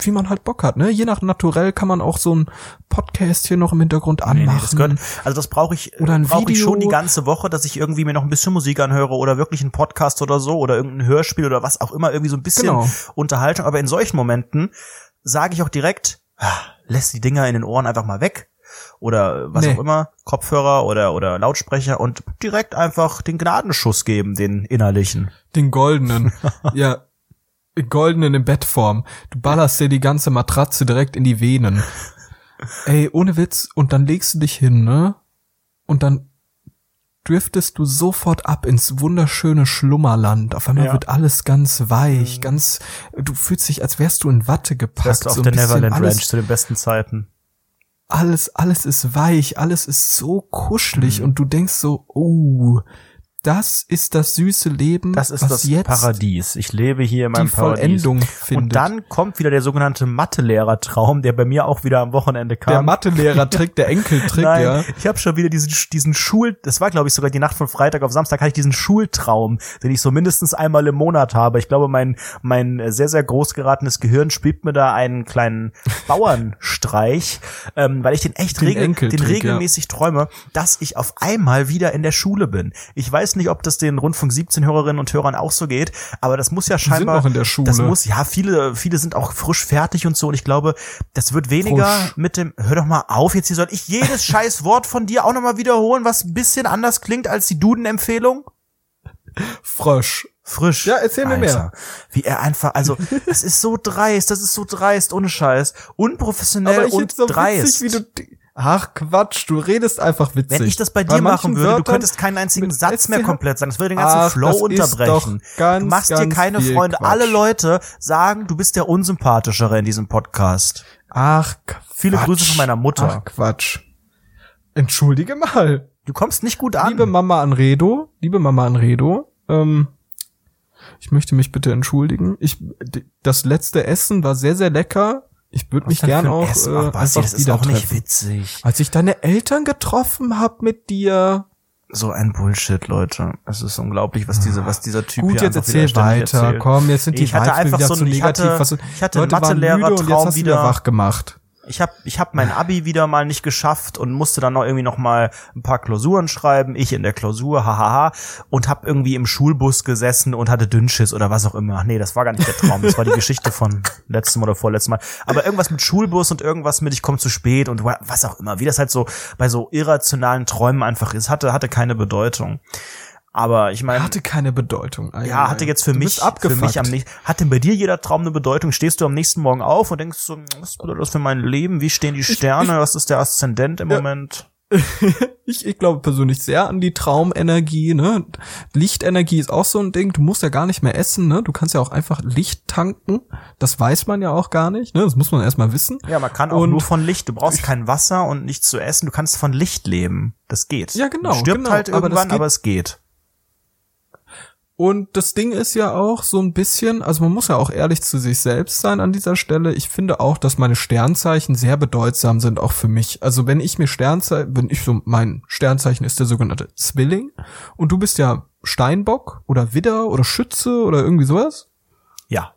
wie man halt Bock hat, ne? Je nach Naturell kann man auch so ein Podcast hier noch im Hintergrund Nee, anmachen. nee, das gehört, also das brauche ich, Oder ein brauche ich schon die ganze Woche, dass ich irgendwie mir noch ein bisschen Musik anhöre oder wirklich einen Podcast oder so oder irgendein Hörspiel oder was auch immer, irgendwie so ein bisschen Genau. Unterhaltung. Aber in solchen Momenten sage ich auch direkt, ah, lässt die Dinger in den Ohren einfach mal weg oder was Nee. auch immer, Kopfhörer oder oder Lautsprecher und direkt einfach den Gnadenschuss geben, den innerlichen. Den goldenen. ja. den Goldenen in Bettform. Du ballerst dir die ganze Matratze direkt in die Venen. Ey, ohne Witz. Und dann legst du dich hin, ne? Und dann driftest du sofort ab ins wunderschöne Schlummerland. Auf einmal Ja. wird alles ganz weich, ganz, du fühlst dich, als wärst du in Watte gepackt. Best auf so ein der bisschen Neverland alles, Ranch zu den besten Zeiten. Alles, alles ist weich, alles ist so kuschelig Mhm. und du denkst so, oh, das ist das süße Leben, Das ist was das jetzt Paradies. Ich lebe hier in die meinem Paradies. Vollendung findet. Und dann kommt wieder der sogenannte Mathelehrer-Traum, der bei mir auch wieder am Wochenende kam. der Mathelehrer-Trick, der Enkeltrick, Nein, ja. ich habe schon wieder diesen diesen Schul, das war glaube ich sogar die Nacht von Freitag auf Samstag, hatte ich diesen Schultraum, den ich so mindestens einmal im Monat habe. Ich glaube, mein mein sehr sehr groß geratenes Gehirn spielt mir da einen kleinen Bauernstreich, ähm, weil ich den echt Den regel, den regelmäßig träume, dass ich auf einmal wieder in der Schule bin. Ich weiß nicht, ob das den Rundfunk 17 Hörerinnen und Hörern auch so geht, aber das muss ja sind scheinbar noch in der Schule. Das muss ja viele viele sind auch frisch fertig und so und ich glaube, das wird weniger Frisch. mit dem hör doch mal auf, jetzt hier soll ich jedes scheiß Wort von dir auch noch mal wiederholen, was ein bisschen anders klingt als die Duden Empfehlung? Frosch. Frisch. Ja, erzähl mir mehr. Alter, Wie er einfach, also, das ist so dreist, das ist so dreist, ohne Scheiß. Unprofessionell und dreist. witzig, wie du, ach Quatsch, du redest einfach witzig. Wenn ich das bei Bei dir machen manchen würde, du Wörtern könntest keinen einzigen Satz mehr komplett sagen. Das würde den ganzen Ach, Flow unterbrechen. ganz, du machst dir keine Freunde. Quatsch. Alle Leute sagen, du bist der Unsympathischere in diesem Podcast. Ach, Quatsch. Viele Grüße von meiner Mutter. Ach, Quatsch. Entschuldige mal. Du kommst nicht gut an. Liebe Mama Anredo, liebe Mama Anredo, ähm, ich möchte mich bitte entschuldigen. Ich, das letzte Essen war sehr, sehr lecker. Ich würde mich gern auch Essen? äh, Ach, Basti, das ist auch nicht treffen. witzig. Als ich deine Eltern getroffen hab mit dir. So ein Bullshit, Leute. Es ist unglaublich, was diese, was dieser Typ Gut, hier jetzt erzähl weiter. erzählt. Komm, jetzt sind die Ich hatte Vibes einfach wieder so zu ein- ich negativ. hatte- Was, ich hatte Leute hast du wieder wieder. wach gemacht. Ich habe ich hab mein Abi wieder mal nicht geschafft und musste dann noch irgendwie noch mal ein paar Klausuren schreiben. Ich in der Klausur, hahaha. Und habe irgendwie im Schulbus gesessen und hatte Dünnschiss oder was auch immer. Nee, das war gar nicht der Traum. Das war die Geschichte von letztem oder vorletztem Mal. Aber irgendwas mit Schulbus und irgendwas mit ich komme zu spät und wa- was auch immer. Wie das halt so bei so irrationalen Träumen einfach ist. Hatte, hatte keine Bedeutung. Aber ich meine, Hatte keine Bedeutung. ja, hatte jetzt für Du mich, für mich am nächsten, hat denn bei dir jeder Traum eine Bedeutung? Stehst du am nächsten Morgen auf und denkst so, was bedeutet das für mein Leben? Wie stehen die Sterne? was ist der Aszendent im Ja. Moment? Ich, ich glaube persönlich sehr an die Traumenergie, ne? Lichtenergie ist auch so ein Ding. Du musst ja gar nicht mehr essen, ne? Du kannst ja auch einfach Licht tanken. Das weiß man ja auch gar nicht, ne? Das muss man erstmal wissen. Ja, man kann auch Und- nur von Licht. Du brauchst kein Wasser und nichts zu essen. Du kannst von Licht leben. Das geht. Ja, genau, Man stirbt genau. halt Aber irgendwann, geht- aber es geht. Und das Ding ist ja auch so ein bisschen, also man muss ja auch ehrlich zu sich selbst sein an dieser Stelle. Ich finde auch, dass meine Sternzeichen sehr bedeutsam sind, auch für mich. Also wenn ich mir Sternzeichen, wenn ich so, mein Sternzeichen ist der sogenannte Zwilling und du bist ja Steinbock oder Widder oder Schütze oder irgendwie sowas. Ja.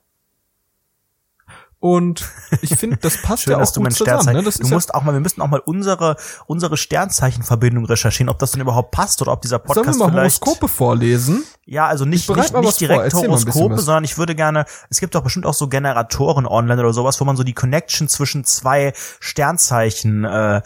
Und ich finde, das passt Schön, ja auch dass du mein gut zusammen. Ne? Das du ist ja, musst auch mal, wir müssen auch mal unsere, unsere Sternzeichenverbindung recherchieren, ob das denn überhaupt passt oder ob dieser sollen wir Podcast mal. Horoskope vorlesen? Ja, also nicht, nicht, nicht direkt vor. Horoskope, sondern ich würde gerne, es gibt doch bestimmt auch so Generatoren online oder sowas, wo man so die Connection zwischen zwei Sternzeichen, äh,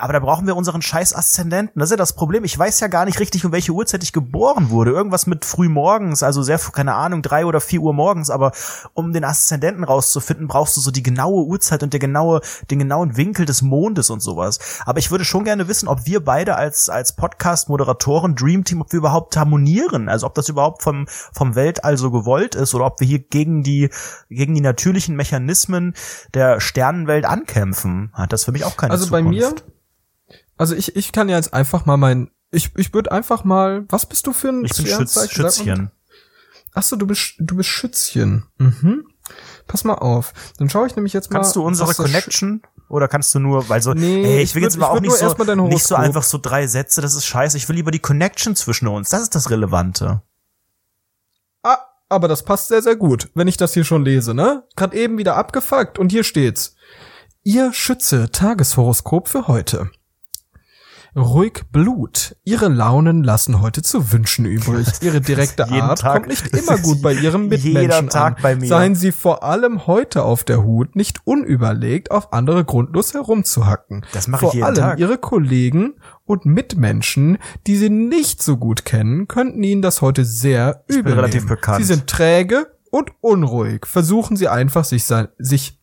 aber da brauchen wir unseren scheiß Aszendenten. Das ist ja das Problem. Ich weiß ja gar nicht richtig, um welche Uhrzeit ich geboren wurde. Irgendwas mit früh morgens, also sehr, keine Ahnung, drei oder vier Uhr morgens, aber um den Aszendenten rauszufinden, brauchst du so die genaue Uhrzeit und der genaue, den genauen Winkel des Mondes und sowas. Aber ich würde schon gerne wissen, ob wir beide als, als Podcast-Moderatoren, Dream Team, ob wir überhaupt harmonieren. Also ob das überhaupt vom, vom Weltall so gewollt ist oder ob wir hier gegen die, gegen die natürlichen Mechanismen der Sternenwelt ankämpfen. Hat das für mich auch keine Also bei Zukunft. mir, also ich, ich kann ja jetzt einfach mal mein, ich, ich würde einfach mal, was bist du für ein Ich bin Schütz. Schützchen. Ach so, du bist, du bist Schützchen. Mhm. Pass mal auf. Dann schaue ich nämlich jetzt mal. Kannst du unsere Connection? Oder kannst du nur, weil so, Nee, ey, ich ich will würd- jetzt ich aber auch nicht so, erst mal dein nicht so einfach so drei Sätze, das ist scheiße. Ich will lieber die Connection zwischen uns. Das ist das Relevante. Ah, aber das passt sehr, sehr gut, wenn ich das hier schon lese, ne? Gerade eben wieder abgefuckt und hier steht's. Ihr Schütze Tageshoroskop für heute. Ruhig Blut. Ihre Launen lassen heute zu wünschen übrig. Ihre direkte Art Tag. kommt nicht immer gut bei Ihrem Mitmenschen Tag an. bei mir. Seien Sie vor allem heute auf der Hut, nicht unüberlegt auf andere grundlos herumzuhacken. Das mache ich Vor jeden allem Tag. Ihre Kollegen und Mitmenschen, die Sie nicht so gut kennen, könnten Ihnen das heute sehr übel relativ nehmen. bekannt. Sie sind träge und unruhig. Versuchen Sie einfach, sich, sein, sich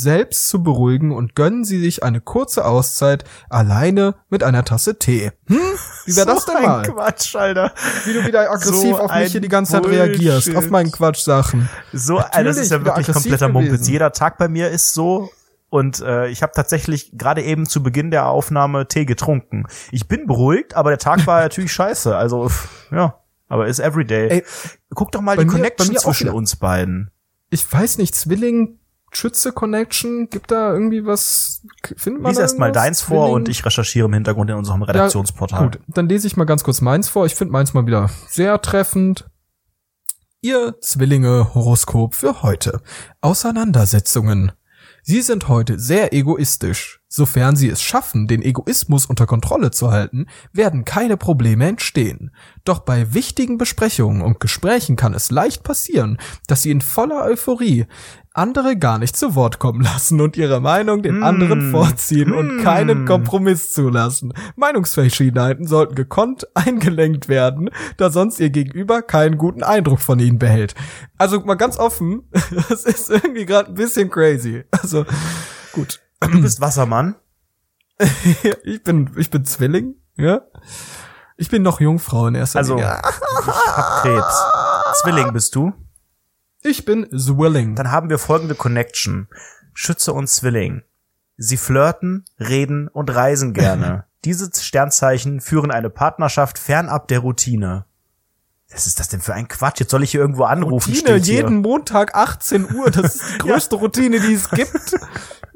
selbst zu beruhigen und gönnen Sie sich eine kurze Auszeit alleine mit einer Tasse Tee. Hm? Wie wäre das So denn ein mal? Quatsch, Alter. Wie du wieder aggressiv So auf mich hier die ganze Zeit Bullshit. reagierst, auf meinen Quatschsachen. So, Alter, das ist ja wirklich kompletter Mumpitz. Jeder Tag bei mir ist so. Und äh, ich habe tatsächlich gerade eben zu Beginn der Aufnahme Tee getrunken. Ich bin beruhigt, aber der Tag war natürlich scheiße. Also, ja. Aber ist everyday. Ey, Guck doch mal die mir- Connection zwischen uns beiden. Ich weiß nicht, Zwilling, Schütze Connection, gibt da irgendwie was, findet man Lies da erst mal irgendwas? deins vor Zwilling? und ich recherchiere im Hintergrund in unserem Redaktionsportal. Gut, dann lese ich mal ganz kurz meins vor. Ich finde meins mal wieder sehr treffend. Ihr Zwillinge Horoskop für heute. Auseinandersetzungen. Sie sind heute sehr egoistisch. Sofern Sie es schaffen, den Egoismus unter Kontrolle zu halten, werden keine Probleme entstehen. Doch bei wichtigen Besprechungen und Gesprächen kann es leicht passieren, dass Sie in voller Euphorie andere gar nicht zu Wort kommen lassen und ihre Meinung den Mm. anderen vorziehen und Mm. keinen Kompromiss zulassen. Meinungsverschiedenheiten sollten gekonnt eingelenkt werden, da sonst ihr Gegenüber keinen guten Eindruck von ihnen behält. Also mal ganz offen, das ist irgendwie gerade ein bisschen crazy. Also gut, Du bist Wassermann. ich bin ich bin Zwilling, ja. Ich bin noch Jungfrau in erster Also, Linie. ich hab Krebs. Zwilling bist du. Ich bin Zwilling. Dann haben wir folgende Connection. Schütze und Zwilling. Sie flirten, reden und reisen gerne. Diese Sternzeichen führen eine Partnerschaft fernab der Routine. Was ist das denn für ein Quatsch? Jetzt soll ich hier irgendwo anrufen. Routine, jeden Montag 18 Uhr. Das ist die größte Routine, die es gibt.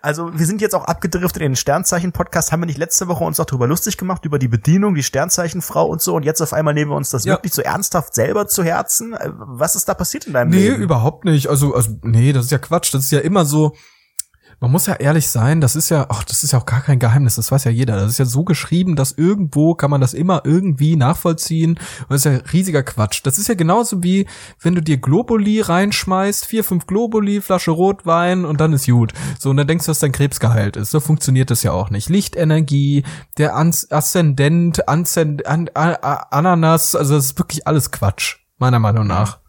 Also wir sind jetzt auch abgedriftet in den Sternzeichen-Podcast. Haben wir nicht letzte Woche uns auch darüber lustig gemacht, über die Bedienung, die Sternzeichenfrau und so. Und jetzt auf einmal nehmen wir uns das Ja. wirklich so ernsthaft selber zu Herzen. Äh, Was ist da passiert in deinem Nee, Leben? überhaupt nicht. Also, also, nee, das ist ja Quatsch. Das ist ja immer so. Man muss ja ehrlich sein, das ist ja, ach, das ist ja auch gar kein Geheimnis, das weiß ja jeder. Das ist ja so geschrieben, dass irgendwo kann man das immer irgendwie nachvollziehen. Und das ist ja riesiger Quatsch. Das ist ja genauso wie, wenn du dir Globuli reinschmeißt, vier, fünf Globuli, Flasche Rotwein und dann ist gut. So, und dann denkst du, dass dein Krebs geheilt ist. So funktioniert das ja auch nicht. Lichtenergie, der Ans Aszendent, Anzend, An A A Ananas, also das ist wirklich alles Quatsch, meiner Meinung nach.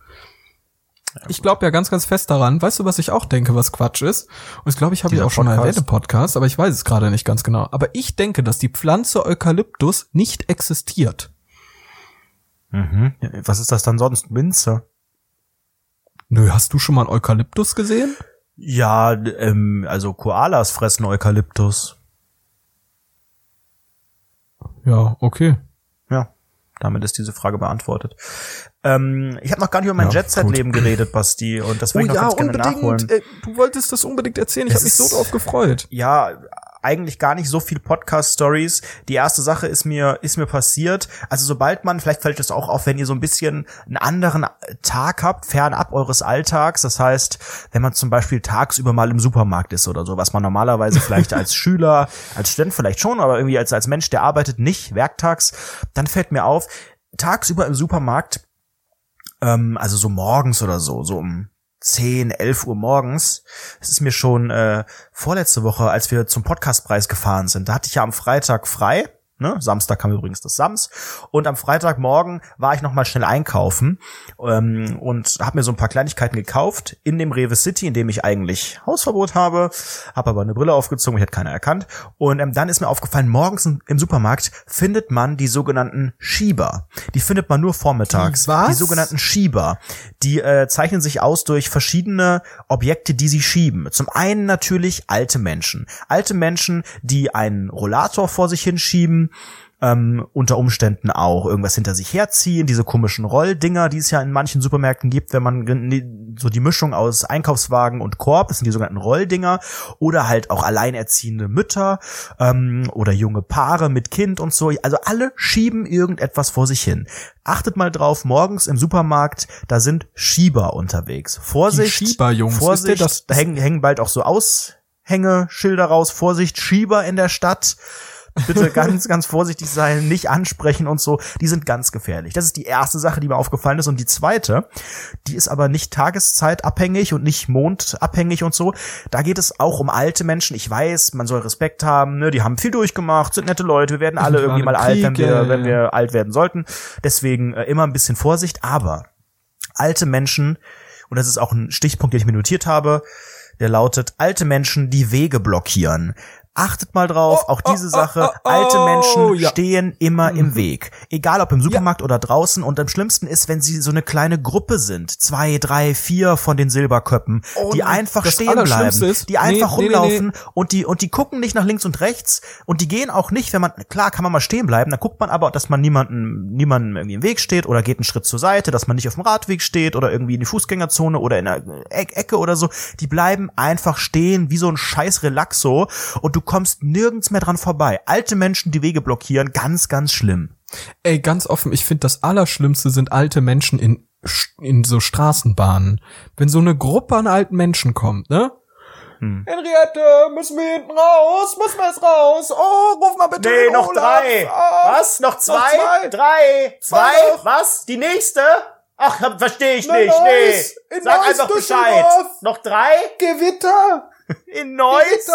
Ich glaube ja ganz, ganz fest daran. Weißt du, was ich auch denke, was Quatsch ist? Und das glaube ich, habe ich Dieser auch schon Podcast? erwähnt im Podcast, aber ich weiß es gerade nicht ganz genau. Aber ich denke, dass die Pflanze Eukalyptus nicht existiert. Mhm. Was ist das dann sonst? Minze? Nö, hast du schon mal einen Eukalyptus gesehen? Ja, ähm, also Koalas fressen Eukalyptus. Ja, okay. Ja, damit ist diese Frage beantwortet. Ähm, ich habe noch gar nicht über mein Ja, Jet-Set-Leben geredet, Basti, und das Oh will ich noch ganz gerne nachholen. Äh, du wolltest das unbedingt erzählen. Ich habe mich so drauf gefreut. ja, eigentlich gar nicht so viel Podcast-Stories. Die erste Sache ist mir, ist mir passiert. Also sobald man, vielleicht fällt es auch auf, wenn ihr so ein bisschen einen anderen Tag habt, fernab eures Alltags. Das heißt, wenn man zum Beispiel tagsüber mal im Supermarkt ist oder so, was man normalerweise vielleicht als Schüler, als Student vielleicht schon, aber irgendwie als, als Mensch, der arbeitet nicht werktags, dann fällt mir auf, tagsüber im Supermarkt, ähm, also so morgens oder so, so um 10, 11 Uhr morgens. Es ist mir schon äh, vorletzte Woche, als wir zum Podcastpreis gefahren sind. Da hatte ich ja am Freitag frei Ne? Samstag kam übrigens das Sams. Und am Freitagmorgen war ich noch mal schnell einkaufen ähm, und habe mir so ein paar Kleinigkeiten gekauft in dem Rewe City, in dem ich eigentlich Hausverbot habe. Habe aber eine Brille aufgezogen, mich hat keiner erkannt. Und ähm, dann ist mir aufgefallen, morgens im Supermarkt findet man die sogenannten Schieber. Die findet man nur vormittags. Was? Die sogenannten Schieber. Die äh, zeichnen sich aus durch verschiedene Objekte, die sie schieben. Zum einen natürlich alte Menschen. Alte Menschen, die einen Rollator vor sich hinschieben, ähm, unter Umständen auch irgendwas hinter sich herziehen, diese komischen Rolldinger, die es ja in manchen Supermärkten gibt, wenn man so die Mischung aus Einkaufswagen und Korb, das sind die sogenannten Rolldinger, oder halt auch alleinerziehende Mütter ähm, oder junge Paare mit Kind und so. Also alle schieben irgendetwas vor sich hin. Achtet mal drauf, morgens im Supermarkt, da sind Schieber unterwegs. Vorsicht, Die Schieberjungs, Vorsicht, wisst ihr, das- da hängen, hängen bald auch so Aushängeschilder raus. Vorsicht, Schieber in der Stadt. Bitte ganz, ganz vorsichtig sein, nicht ansprechen und so. Die sind ganz gefährlich. Das ist die erste Sache, die mir aufgefallen ist. Und die zweite, die ist aber nicht tageszeitabhängig und nicht mondabhängig und so. Da geht es auch um alte Menschen. Ich weiß, man soll Respekt haben. Ne? Die haben viel durchgemacht, sind nette Leute. Wir werden alle irgendwie mal alt, wenn wir, wenn wir alt werden sollten. Deswegen äh, immer ein bisschen Vorsicht. Aber alte Menschen, und das ist auch ein Stichpunkt, den ich mir notiert habe, der lautet, alte Menschen, die Wege blockieren. Achtet mal drauf, Oh, auch diese oh, Sache, oh, oh, alte Menschen oh, ja. Mhm. stehen immer im Weg. Egal ob im Supermarkt oder draußen. Und am schlimmsten ist, wenn sie so eine kleine Gruppe sind. Zwei, drei, vier von den Silberköppen, die Und einfach stehen bleiben. Ist- die einfach nee, nee, nee, rumlaufen und die, und die gucken nicht nach links und rechts und die gehen auch nicht, wenn man, klar kann man mal stehen bleiben, dann guckt man aber, dass man niemanden, niemanden irgendwie im Weg steht oder geht einen Schritt zur Seite, dass man nicht auf dem Radweg steht oder irgendwie in die Fußgängerzone oder in der Eck Ecke oder so. Die bleiben einfach stehen wie so ein scheiß Relaxo und du kommst nirgends mehr dran vorbei. Alte Menschen, die Wege blockieren, ganz, ganz schlimm. Ey, ganz offen, ich finde das Allerschlimmste sind alte Menschen in, in so Straßenbahnen. Wenn so eine Gruppe an alten Menschen kommt, ne? Hm. Henriette, müssen wir hinten raus? Müssen wir jetzt raus? Oh, ruf mal bitte den Olaf. Ah. Was? Noch zwei? zwei? Drei? Zwei noch? Was? Die nächste? Ach, verstehe ich Na, nicht. Neuss. Nee. In Sag Neuss, einfach Bescheid. Noch drei? Gewitter! In Neuss?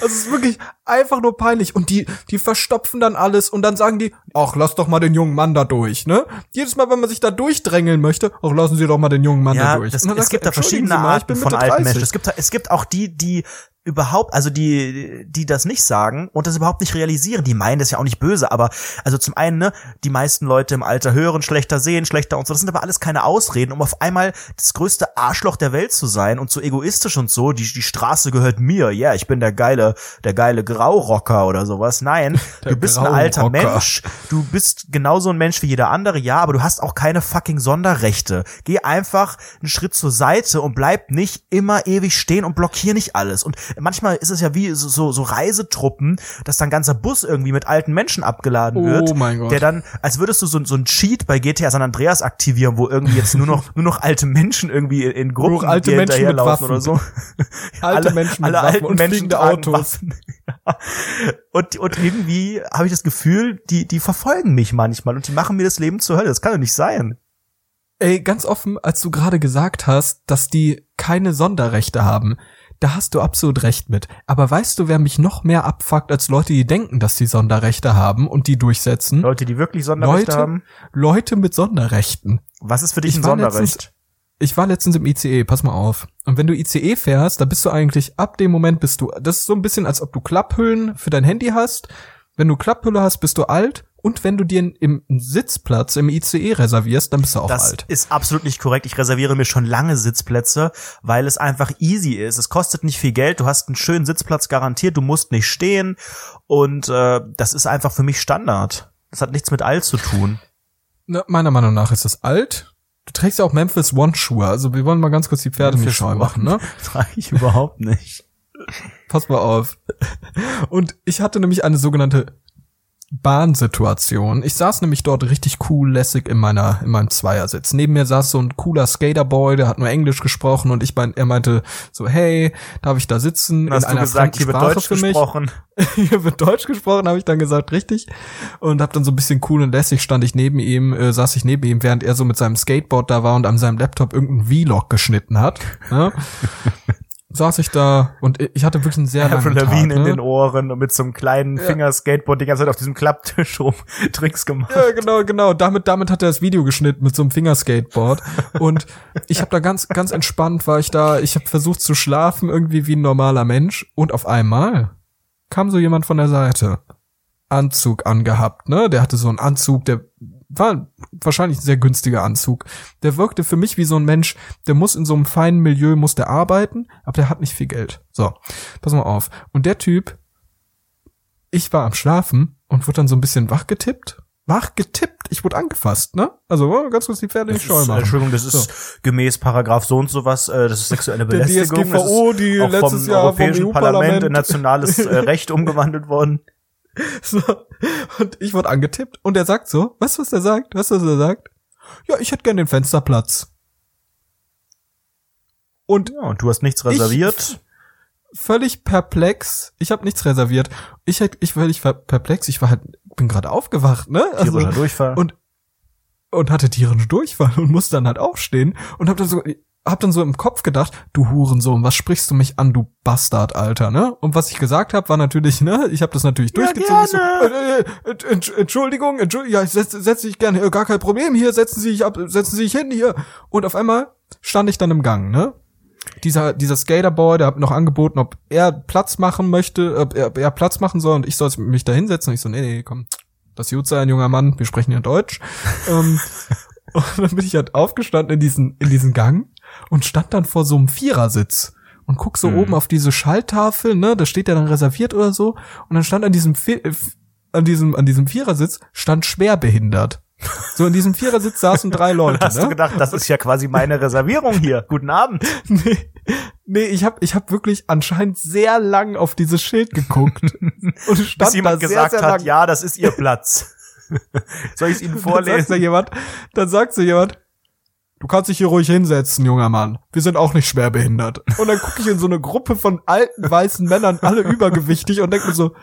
Das ist wirklich einfach nur peinlich. Und die, die verstopfen dann alles und dann sagen die, ach, lass doch mal den jungen Mann da durch, ne? Jedes Mal, wenn man sich da durchdrängeln möchte, ach, lassen Sie doch mal den jungen Mann da Ja, durch. das, es sagst gibt da verschiedene "Entschuldigen Sie mal, ich Arten von alten 30." Menschen. Es gibt, es gibt auch die, die überhaupt, also die, die das nicht sagen und das überhaupt nicht realisieren. Die meinen das ja auch nicht böse, aber also zum einen, ne, die meisten Leute im Alter hören, schlechter sehen, schlechter und so. Das sind aber alles keine Ausreden, um auf einmal das größte Arschloch der Welt zu sein und so egoistisch und so. Die, die Straße gehört mir. Ja, ich bin der geile, der geile Graurocker oder sowas. Nein, Der du bist ein alter. Mensch. Du bist genauso ein Mensch wie jeder andere, ja, aber du hast auch keine fucking Sonderrechte. Geh einfach einen Schritt zur Seite und bleib nicht immer ewig stehen und blockier nicht alles. Und manchmal ist es ja wie so, so, Reisetruppen, dass dann ein ganzer Bus irgendwie mit alten Menschen abgeladen Oh wird. mein Gott. Der dann, als würdest du so, so ein Cheat bei GTA San Andreas aktivieren, wo irgendwie jetzt nur noch, nur noch alte Menschen irgendwie in, in Gruppen Nur alte Menschen mit hinterherlaufen Waffen. oder so. Alte Menschen mit alle Waffen alten und Menschen Autos. Waffen. Und, und irgendwie habe ich das Gefühl, die, die verfolgen mich manchmal und die machen mir das Leben zur Hölle. Das kann doch nicht sein. Ey, ganz offen, als du gerade gesagt hast, dass die keine Sonderrechte haben, da hast du absolut recht mit. Aber weißt du, wer mich noch mehr abfuckt als Leute, die denken, dass die Sonderrechte haben und die durchsetzen? Leute, die wirklich Sonderrechte Leute, haben. Leute mit Sonderrechten. Was ist für dich Ich ein Sonderrecht? letztens- Ich war letztens im ICE, pass mal auf. Und wenn du ICE fährst, da bist du eigentlich, ab dem Moment bist du, das ist so ein bisschen, als ob du Klapphüllen für dein Handy hast. Wenn du Klapphülle hast, bist du alt. Und wenn du dir im Sitzplatz im ICE reservierst, dann bist du auch Das alt. ist absolut nicht korrekt. Ich reserviere mir schon lange Sitzplätze, weil es einfach easy ist. Es kostet nicht viel Geld. Du hast einen schönen Sitzplatz garantiert. Du musst nicht stehen. Und äh, das ist einfach für mich Standard. Das hat nichts mit alt zu tun. Na, meiner Meinung nach ist das alt. Du trägst ja auch Memphis One Schuhe. Also wir wollen mal ganz kurz die Pferde nicht scheu machen, ne? Trage ich überhaupt nicht. Pass mal auf. Und ich hatte nämlich eine sogenannte Bahnsituation. Ich saß nämlich dort richtig cool lässig in meiner in meinem Zweiersitz. Neben mir saß so ein cooler Skaterboy, der hat nur Englisch gesprochen und ich mein, er meinte so, hey, darf ich da sitzen? Hast in du gesagt, hier wird Deutsch gesprochen? hier wird Deutsch gesprochen, habe ich dann gesagt, richtig. Und hab dann so ein bisschen cool und lässig stand ich neben ihm, äh, saß ich neben ihm, während er so mit seinem Skateboard da war und an seinem Laptop irgendeinen Vlog geschnitten hat. Ja? saß ich da und ich hatte wirklich einen sehr langen Tag, ne? in den Ohren und mit so einem kleinen ja. Fingerskateboard die ganze Zeit auf diesem Klapptisch rum Tricks gemacht. Ja, genau, genau. Damit, damit hat er das Video geschnitten mit so einem Fingerskateboard. und ich habe da ganz, ganz entspannt war ich da. Ich habe versucht zu schlafen irgendwie wie ein normaler Mensch und auf einmal kam so jemand von der Seite. Anzug angehabt, ne? Der hatte so einen Anzug, der war wahrscheinlich ein sehr günstiger Anzug. Der wirkte für mich wie so ein Mensch, der muss in so einem feinen Milieu, muss der arbeiten, aber der hat nicht viel Geld. So, pass mal auf. Und der Typ, ich war am Schlafen und wurde dann so ein bisschen wach getippt. Wach getippt, ich wurde angefasst, ne? Also oh, ganz kurz die Pferde nicht scheu machen. Entschuldigung, das ist so. gemäß Paragraph so und sowas, äh, das ist sexuelle Belästigung. Der DSGVO, die letztes vom Jahr Europäischen vom Parlament in nationales äh, Recht umgewandelt worden. So. Und ich wurde angetippt und er sagt so, weißt du, was er sagt? Weißt du, was er sagt? Ja, ich hätte gern den Fensterplatz. Und, ja, und du hast nichts reserviert? Völlig perplex. Ich habe nichts reserviert. Ich hätte ich völlig perplex. Ich war halt bin gerade aufgewacht, ne? Also, Durchfall. Und und hatte tierische Durchfall und musste dann halt aufstehen und hab dann so hab dann so im Kopf gedacht, du Hurensohn, was sprichst du mich an, du Bastard, Alter, ne? Und was ich gesagt habe, war natürlich, ne, ich habe das natürlich ja, durchgezogen. So, äh, äh, Entschuldigung, Entschuldigung, ja, ich setze setz dich gerne, äh, gar kein Problem, hier, setzen Sie sich ab, setzen Sie sich hin, hier. Und auf einmal stand ich dann im Gang, ne? Dieser, dieser Skaterboy, der hat noch angeboten, ob er Platz machen möchte, ob er, ob er Platz machen soll und ich soll mich da hinsetzen. Und ich so, nee, nee, komm, das gut sein, junger Mann, wir sprechen ja Deutsch. ähm, und dann bin ich halt aufgestanden in diesen, in diesen Gang und stand dann vor so einem Vierersitz und guck so mhm. oben auf diese Schalltafel, ne, da steht ja dann reserviert oder so, und dann stand an diesem, äh, an diesem, an diesem Vierersitz stand schwerbehindert. So in diesem Vierersitz saßen drei Leute. hast ne? du gedacht, das ist ja quasi meine Reservierung hier. Guten Abend. Nee, nee ich habe ich hab wirklich anscheinend sehr lang auf dieses Schild geguckt. Und stand Bis jemand da gesagt sehr, sehr hat, ja, das ist ihr Platz. Soll ich es Ihnen vorlesen? Dann sagt so jemand, dann sagt so jemand, Du kannst dich hier ruhig hinsetzen, junger Mann. Wir sind auch nicht schwer behindert. Und dann gucke ich in so eine Gruppe von alten weißen Männern, alle übergewichtig und denke mir so,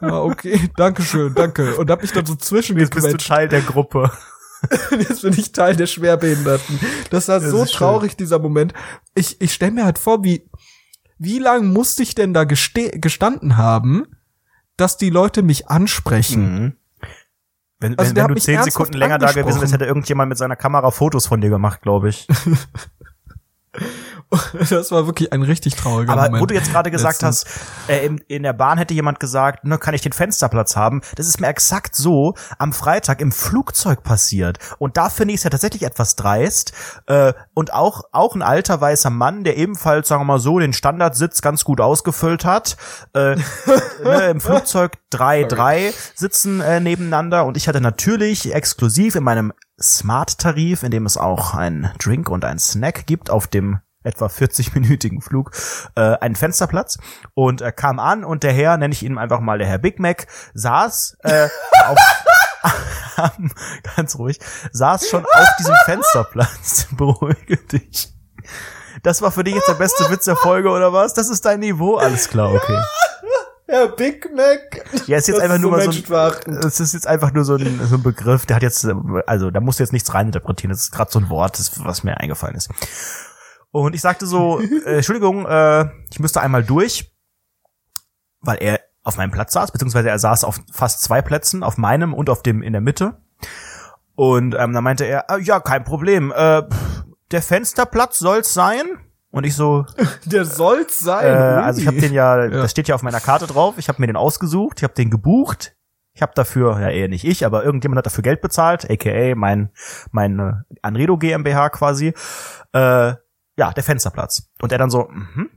ja, okay, danke schön, danke. Und hab mich dann so zwischen Jetzt bist du Teil der Gruppe. Jetzt bin ich Teil der Schwerbehinderten. Das war das so traurig, schön. dieser Moment. Ich, ich stell mir halt vor, wie, wie lang musste ich denn da gestanden haben, dass die Leute mich ansprechen? Mhm. Wenn, also wenn, wenn du zehn Sekunden länger da gewesen wärst, hätte irgendjemand mit seiner Kamera Fotos von dir gemacht, glaube ich. Das war wirklich ein richtig trauriger Aber Moment. wo du jetzt gerade gesagt Letztens. hast, äh, in, in der Bahn hätte jemand gesagt, ne, kann ich den Fensterplatz haben? Das ist mir exakt so am Freitag im Flugzeug passiert. Und da finde ich es ja tatsächlich etwas dreist. Äh, und auch, auch ein alter weißer Mann, der ebenfalls, sagen wir mal so, den Standardsitz ganz gut ausgefüllt hat. Äh, ne, Im Flugzeug drei, drei sitzen äh, nebeneinander. Und ich hatte natürlich exklusiv in meinem Smart-Tarif, in dem es auch ein Drink und ein Snack gibt auf dem etwa 40-minütigen Flug äh, einen Fensterplatz und er kam an und der Herr, nenne ich ihn einfach mal der Herr Big Mac, saß äh, auf ganz ruhig, saß schon auf diesem Fensterplatz. Beruhige dich. Das war für dich jetzt der beste Witz der Folge oder was? Das ist dein Niveau, alles klar, okay. Herr Big Mac. Ja, ist jetzt das einfach nur so mal so ein, es ist jetzt einfach nur so ein, so ein Begriff, der hat jetzt, also da musst du jetzt nichts reininterpretieren, das ist gerade so ein Wort, das, was mir eingefallen ist. Und ich sagte so, äh, Entschuldigung, äh, ich müsste einmal durch, weil er auf meinem Platz saß, beziehungsweise er saß auf fast zwei Plätzen, auf meinem und auf dem in der Mitte. Und ähm, dann meinte er, äh, ja, kein Problem, äh, der Fensterplatz soll's sein. Und ich so, der soll's sein. Äh, also ich habe den ja, ja, das steht ja auf meiner Karte drauf. Ich habe mir den ausgesucht, ich habe den gebucht. Ich habe dafür, ja eher nicht ich, aber irgendjemand hat dafür Geld bezahlt, aka mein mein Anredo GmbH quasi. Äh, ja, der Fensterplatz. Und er dann so, mhm,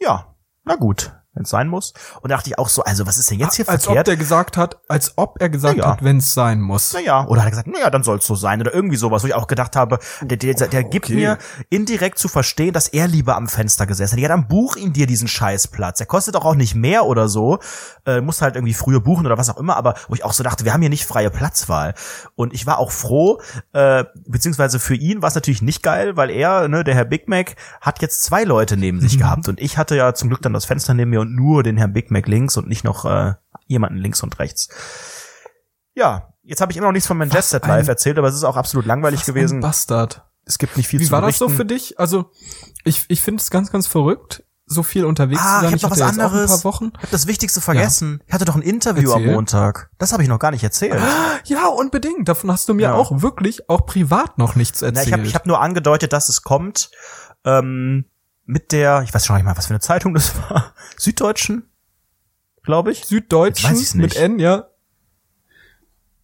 ja, na gut. Wenn es sein muss. Und da dachte ich auch so, also was ist denn jetzt hier als verkehrt? ob der gesagt hat, als ob er gesagt Ja. hat, wenn es sein muss. naja, oder hat er gesagt, naja, dann soll es so sein oder irgendwie sowas, wo ich auch gedacht habe, der, der, der gibt Okay. mir indirekt zu verstehen, dass er lieber am Fenster gesessen hat. Ja, dann buch ihn dir diesen Scheißplatz. Der kostet doch auch nicht mehr oder so. Äh, musst halt irgendwie früher buchen oder was auch immer, aber wo ich auch so dachte, wir haben hier nicht freie Platzwahl. Und ich war auch froh, äh, beziehungsweise für ihn war es natürlich nicht geil, weil er, ne, der Herr Big Mac, hat jetzt zwei Leute neben sich gehabt. Und ich hatte ja zum Glück dann das Fenster neben mir und nur den Herrn Big Mac links und nicht noch äh, jemanden links und rechts. Ja, jetzt habe ich immer noch nichts von meinem Jet Live erzählt, aber es ist auch absolut langweilig gewesen. Bastard. Es gibt nicht viel Wie zu war das so für dich? Also, ich, ich finde es ganz, ganz verrückt, so viel unterwegs Ah, zu sein. ich hab noch hatte was auch anderes. ein paar Wochen. Ich hab das Wichtigste vergessen. Ich hatte doch ein Interview Erzähl. am Montag. Das habe ich noch gar nicht erzählt. Ja, unbedingt. Davon hast du mir Ja. auch wirklich, auch privat noch nichts Na, erzählt. ich habe ich hab nur angedeutet, dass es kommt. Ähm, mit der, ich weiß schon nicht mal, was für eine Zeitung das war. Süddeutschen, glaube ich. Süddeutschen weiß ich's mit nicht. N, ja.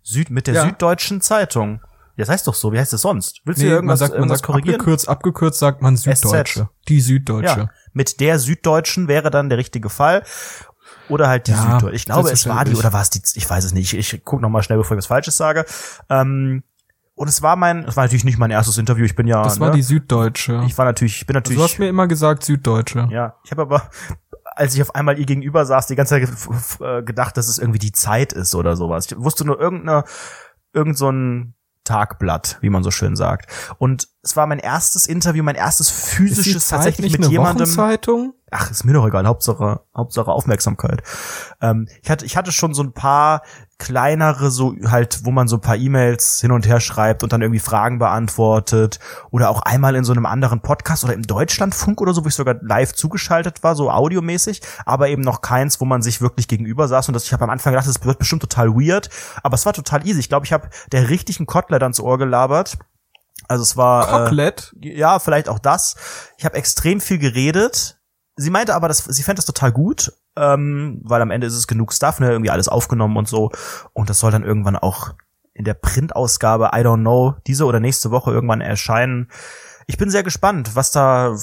Süd mit der Ja. Süddeutschen Zeitung. Das heißt doch so. Wie heißt es sonst? Willst du Nee, man irgendwas, sagt, man irgendwas sagt korrigieren? abgekürzt, abgekürzt sagt man Süddeutsche. Die Süddeutsche. Ja, mit der Süddeutschen wäre dann der richtige Fall. Oder halt die Ja, Süddeutsche. Ich glaube, es war die oder war es die, ich weiß es nicht. Ich, ich gucke nochmal schnell, bevor ich was Falsches sage. Ähm, und es war mein, es war natürlich nicht mein erstes Interview. Ich bin ja, Das war ne, die Süddeutsche. ich war natürlich, ich bin Also natürlich, du hast mir immer gesagt Süddeutsche. ja, ich habe aber, als ich auf einmal ihr gegenüber saß, die ganze Zeit äh, gedacht, dass es irgendwie die Zeit ist oder sowas. Ich wusste nur irgendeine, irgend so ein Tagblatt, wie man so schön sagt. Und es war mein erstes Interview, mein erstes Ist die physisches Zeit tatsächlich nicht mit eine jemandem. Wochenzeitung? ach, ist mir doch egal, Hauptsache, Hauptsache Aufmerksamkeit. Ähm, ich hatte, ich hatte schon so ein paar kleinere, so halt, wo man so ein paar E-Mails hin und her schreibt und dann irgendwie Fragen beantwortet oder auch einmal in so einem anderen Podcast oder im Deutschlandfunk oder so, wo ich sogar live zugeschaltet war, so audiomäßig, aber eben noch keins, wo man sich wirklich gegenüber saß und das, ich habe am Anfang gedacht, das wird bestimmt total weird, aber es war total easy. Ich glaube, ich habe der richtigen Kotler dann ins Ohr gelabert. Also es war äh, Cocklet? ja, vielleicht auch das. Ich habe extrem viel geredet. Sie meinte aber, dass sie fände das total gut, ähm, weil am Ende ist es genug Stuff, ne, irgendwie alles aufgenommen und so. Und das soll dann irgendwann auch in der Printausgabe, I don't know, diese oder nächste Woche irgendwann erscheinen. Ich bin sehr gespannt, was da,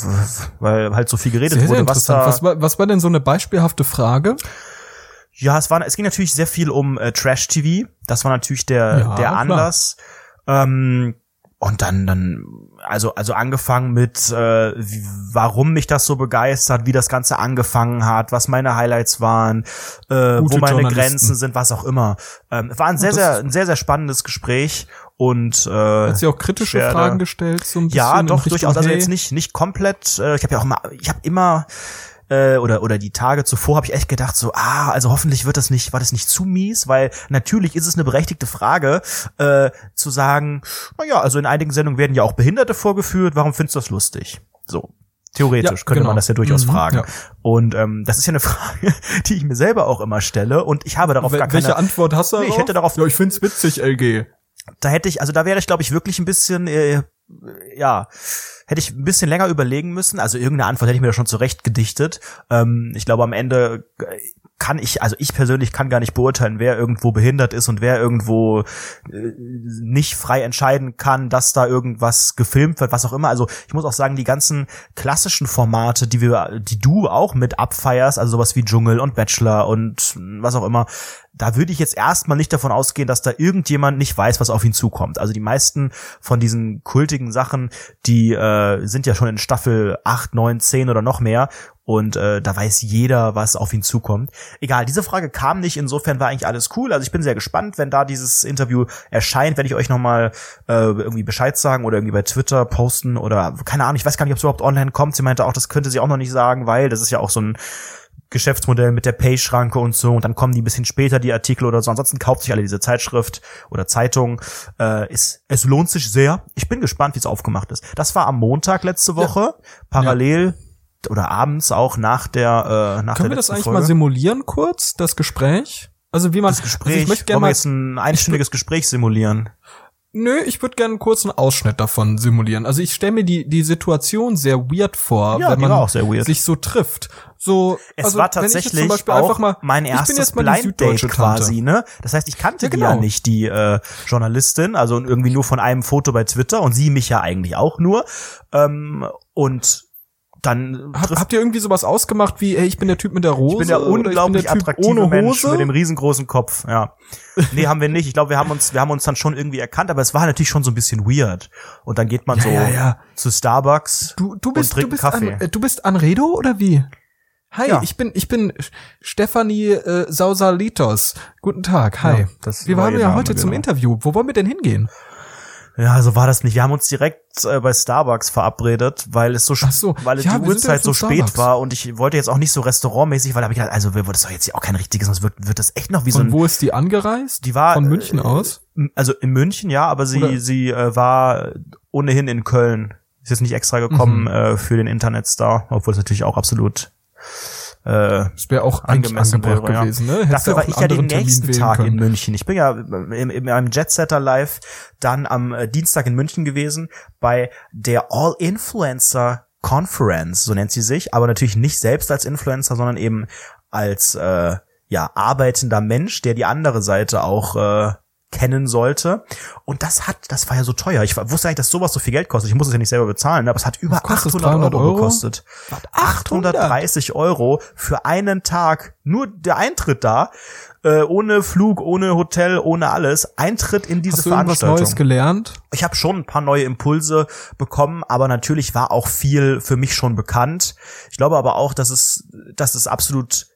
weil halt so viel geredet Sehr, sehr wurde, was interessant. da. Was war, was war denn so eine beispielhafte Frage? Ja, es war, es ging natürlich sehr viel um äh, Trash TV. Das war natürlich der Ja, der klar. Anlass. Ähm, und dann dann also also angefangen mit äh, wie, warum mich das so begeistert, wie das Ganze angefangen hat, was meine Highlights waren, äh, Gute wo meine. Grenzen sind, was auch immer. Ähm, war ein sehr sehr ein sehr sehr spannendes Gespräch und äh, Hat sie auch kritische werde- Fragen gestellt? So ein bisschen ja, doch, durchaus. Also jetzt nicht, nicht komplett. Äh, ich habe ja auch immer, ich habe immer äh, oder oder die Tage zuvor habe ich echt gedacht so, ah, also hoffentlich wird das nicht, war das nicht zu mies, weil natürlich ist es eine berechtigte Frage äh, zu sagen, na ja, also in einigen Sendungen werden ja auch Behinderte vorgeführt. Warum findest du das lustig? So. Theoretisch Ja, könnte genau. man das ja durchaus Mhm, fragen. ja. Und ähm, das ist ja eine Frage, die ich mir selber auch immer stelle. Und ich habe darauf Wel- gar welche keine. Antwort hast du Nee, ich hätte darauf- Ja, ich find's witzig, LG. da hätte ich, also da wäre ich, glaube ich, wirklich ein bisschen, äh, ja, hätte ich ein bisschen länger überlegen müssen. Also irgendeine Antwort hätte ich mir da schon zurecht gedichtet. Ähm, ich glaube, am Ende äh, kann ich, also ich persönlich kann gar nicht beurteilen, wer irgendwo behindert ist und wer irgendwo äh, nicht frei entscheiden kann, dass da irgendwas gefilmt wird, was auch immer. Also ich muss auch sagen, die ganzen klassischen Formate, die wir, die du auch mit abfeierst, also sowas wie Dschungel und Bachelor und was auch immer, da würde ich jetzt erstmal nicht davon ausgehen, dass da irgendjemand nicht weiß, was auf ihn zukommt. Also die meisten von diesen kultigen Sachen, die äh, sind ja schon in Staffel 8, 9, 10 oder noch mehr. Und äh, da weiß jeder, was auf ihn zukommt. Egal, diese Frage kam nicht, insofern war eigentlich alles cool. Also ich bin sehr gespannt, wenn da dieses Interview erscheint, werde ich euch nochmal äh, irgendwie Bescheid sagen oder irgendwie bei Twitter posten oder keine Ahnung, ich weiß gar nicht, ob es überhaupt online kommt. Sie meinte auch, das könnte sie auch noch nicht sagen, weil das ist ja auch so ein Geschäftsmodell mit der Pay-Schranke und so und dann kommen die ein bisschen später, die Artikel oder so. Ansonsten kauft sich alle diese Zeitschrift oder Zeitung. Äh, es, es lohnt sich sehr. Ich bin gespannt, wie es aufgemacht ist. Das war am Montag letzte Woche, parallel oder abends auch nach der äh, nach Können der wir das eigentlich Folge. mal simulieren kurz, das Gespräch? Also wie man das Gespräch, Also ich möchte gerne mal jetzt ein einstündiges Gespräch simulieren. Nö, ich würde gerne einen kurzen Ausschnitt davon simulieren. Also ich stelle mir die die Situation sehr weird vor, Ja, wenn man sich so trifft. So Es also, war wenn ich jetzt tatsächlich zum Beispiel auch einfach mal, mein erstes Blind Date quasi, ne? Das heißt, ich kannte Ja, die ja genau. nicht, die äh, Journalistin, also irgendwie nur von einem Foto bei Twitter und sie mich ja eigentlich auch nur. Ähm, und dann Hab, habt ihr irgendwie sowas ausgemacht wie, ey, ich bin der Typ mit der Rose? ich bin der unglaublich ich bin der attraktive ohne Mensch mit dem riesengroßen Kopf. Ja. Nee, haben wir nicht. Ich glaube, wir haben uns, wir haben uns dann schon irgendwie erkannt, aber es war natürlich schon so ein bisschen weird. Und dann geht man Ja, so ja, ja. zu Starbucks Du, du bist, und trinkt du bist, Kaffee. An, äh, du bist Anredo oder wie? Hi, Ja. ich bin, ich bin Stefanie äh, Sausalitos. Guten Tag, hi. Ja, wir war waren ja heute zum genau. Interview. Wo wollen wir denn hingehen? Ja, so war das nicht. Wir haben uns direkt äh, bei Starbucks verabredet, weil es so, so. weil Ja, die Uhrzeit so von spät Starbucks. war und ich wollte jetzt auch nicht so restaurantmäßig, weil da habe ich gedacht, also wird das doch jetzt hier auch kein richtiges, sonst wird, wird das echt noch wie so Und ein wo ist die angereist? Die war Von München äh, aus? Also in München, ja, aber sie Oder- sie äh, war ohnehin in Köln. Ist jetzt nicht extra gekommen Mhm. äh, für den Internetstar, obwohl es natürlich auch absolut äh, Das wäre auch eigentlich angemessen angebracht wäre, ja. gewesen, ne? Hättest Dafür war auch ich ja den Termin nächsten wählen Tag in. München. Ich bin ja in, in einem Jetsetter Live dann am äh, Dienstag in München gewesen bei der All Influencer Conference, so nennt sie sich, aber natürlich nicht selbst als Influencer, sondern eben als äh, ja arbeitender Mensch, der die andere Seite auch äh, kennen sollte. Und das hat, das war ja so teuer. Ich wusste eigentlich, dass sowas so viel Geld kostet. Ich muss es ja nicht selber bezahlen, aber es hat über Was kostet 800 300 Euro Euro? gekostet. 830 Euro für einen Tag. Nur der Eintritt da, äh, ohne Flug, ohne Hotel, ohne alles. Eintritt in diese Hast du irgendwas Neues Veranstaltung. gelernt? Ich habe schon ein paar neue Impulse bekommen, aber natürlich war auch viel für mich schon bekannt. Ich glaube aber auch, dass es, dass es absolut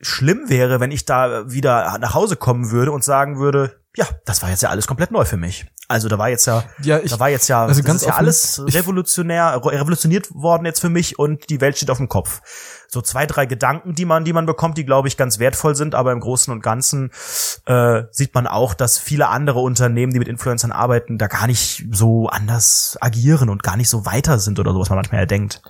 schlimm wäre, wenn ich da wieder nach Hause kommen würde und sagen würde, ja, das war jetzt ja alles komplett neu für mich. Also da war jetzt ja, Ja, ich- da war jetzt ja, also ganz ist ja offen, alles ich- revolutionär, revolutioniert worden jetzt für mich und die Welt steht auf dem Kopf. So zwei, drei Gedanken, die man, die man bekommt, die glaube ich ganz wertvoll sind, aber im Großen und Ganzen äh, sieht man auch, dass viele andere Unternehmen, die mit Influencern arbeiten, da gar nicht so anders agieren und gar nicht so weiter sind oder so, was man manchmal ja denkt.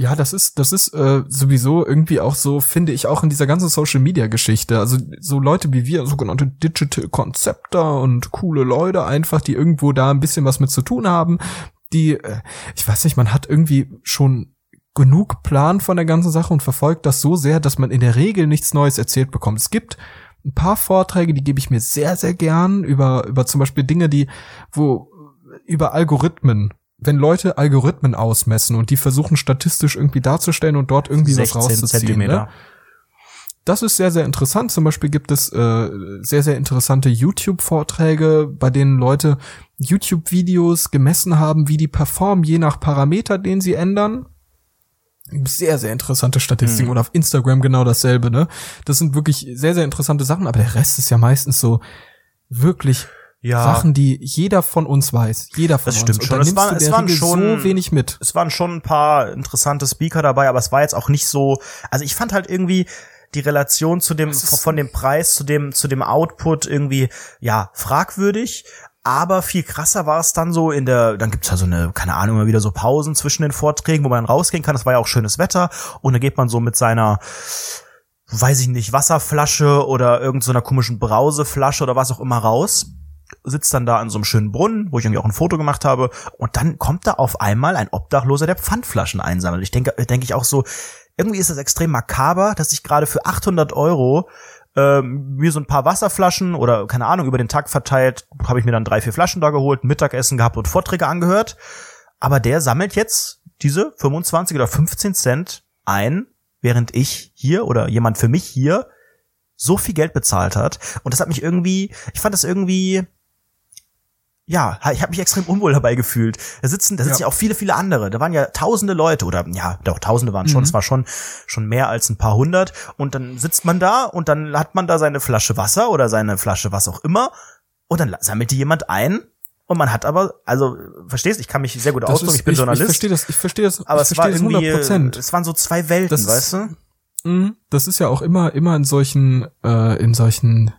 Ja, das ist, das ist äh, sowieso irgendwie auch so, finde ich, auch in dieser ganzen Social Media Geschichte. Also so Leute wie wir, sogenannte Digital Concepter und coole Leute einfach, die irgendwo da ein bisschen was mit zu tun haben, die, äh, ich weiß nicht, man hat irgendwie schon genug Plan von der ganzen Sache und verfolgt das so sehr, dass man in der Regel nichts Neues erzählt bekommt. Es gibt ein paar Vorträge, die gebe ich mir sehr, sehr gern über, über zum Beispiel Dinge, die, wo, über Algorithmen. Wenn Leute Algorithmen ausmessen und die versuchen statistisch irgendwie darzustellen und dort irgendwie was 16 rauszuziehen. Ne? Das ist sehr, sehr interessant. Zum Beispiel gibt es äh, sehr, sehr interessante YouTube-Vorträge, bei denen Leute YouTube-Videos gemessen haben, wie die performen, je nach Parameter, den sie ändern. Sehr, sehr interessante Statistiken Hm. und auf Instagram genau dasselbe, ne? Das sind wirklich sehr, sehr interessante Sachen, aber der Rest ist ja meistens so wirklich Ja. Sachen, die jeder von uns weiß. Jeder von Das uns. stimmt Und schon. Es du es waren Regel schon- so wenig mit. es waren schon ein paar interessante Speaker dabei, aber es war jetzt auch nicht so, also ich fand halt irgendwie die Relation zu dem, von dem Preis zu dem, zu dem Output irgendwie, ja, fragwürdig. Aber viel krasser war es dann so in der, dann gibt's ja so eine, keine Ahnung, immer wieder so Pausen zwischen den Vorträgen, wo man rausgehen kann. Das war ja auch schönes Wetter. Und dann geht man so mit seiner, weiß ich nicht, Wasserflasche oder irgend so komischen Brauseflasche oder was auch immer raus sitzt dann da an so einem schönen Brunnen, wo ich irgendwie auch ein Foto gemacht habe, und dann kommt da auf einmal ein Obdachloser, der Pfandflaschen einsammelt. Ich denke, denke ich auch so, irgendwie ist das extrem makaber, dass ich gerade für 800 Euro ähm, mir so ein paar Wasserflaschen oder keine Ahnung über den Tag verteilt, habe ich mir dann drei, vier Flaschen da geholt, Mittagessen gehabt und Vorträge angehört. Aber der sammelt jetzt diese 25 oder 15 Cent ein, während ich hier oder jemand für mich hier so viel Geld bezahlt hat. Und das hat mich irgendwie, ich fand das irgendwie, ja, ich habe mich extrem unwohl dabei gefühlt. Da sitzen, da sitzen ja. Ja. auch viele, viele andere. Da waren ja tausende Leute oder ja, doch tausende waren schon. Mhm. Es war schon schon mehr als ein paar hundert. Und dann sitzt man da und dann hat man da seine Flasche Wasser oder seine Flasche was auch immer. Und dann sammelt die jemand ein. Und man hat aber, also verstehst, ich kann mich sehr gut Das ausdrücken. ist- Ich bin ich, Journalist. Ich verstehe das, ich verstehe das, aber es war irgendwie, 100 Prozent. es waren so zwei Welten, Das weißt du? Mhm. Das ist ja auch immer, immer in solchen, äh, in solchen,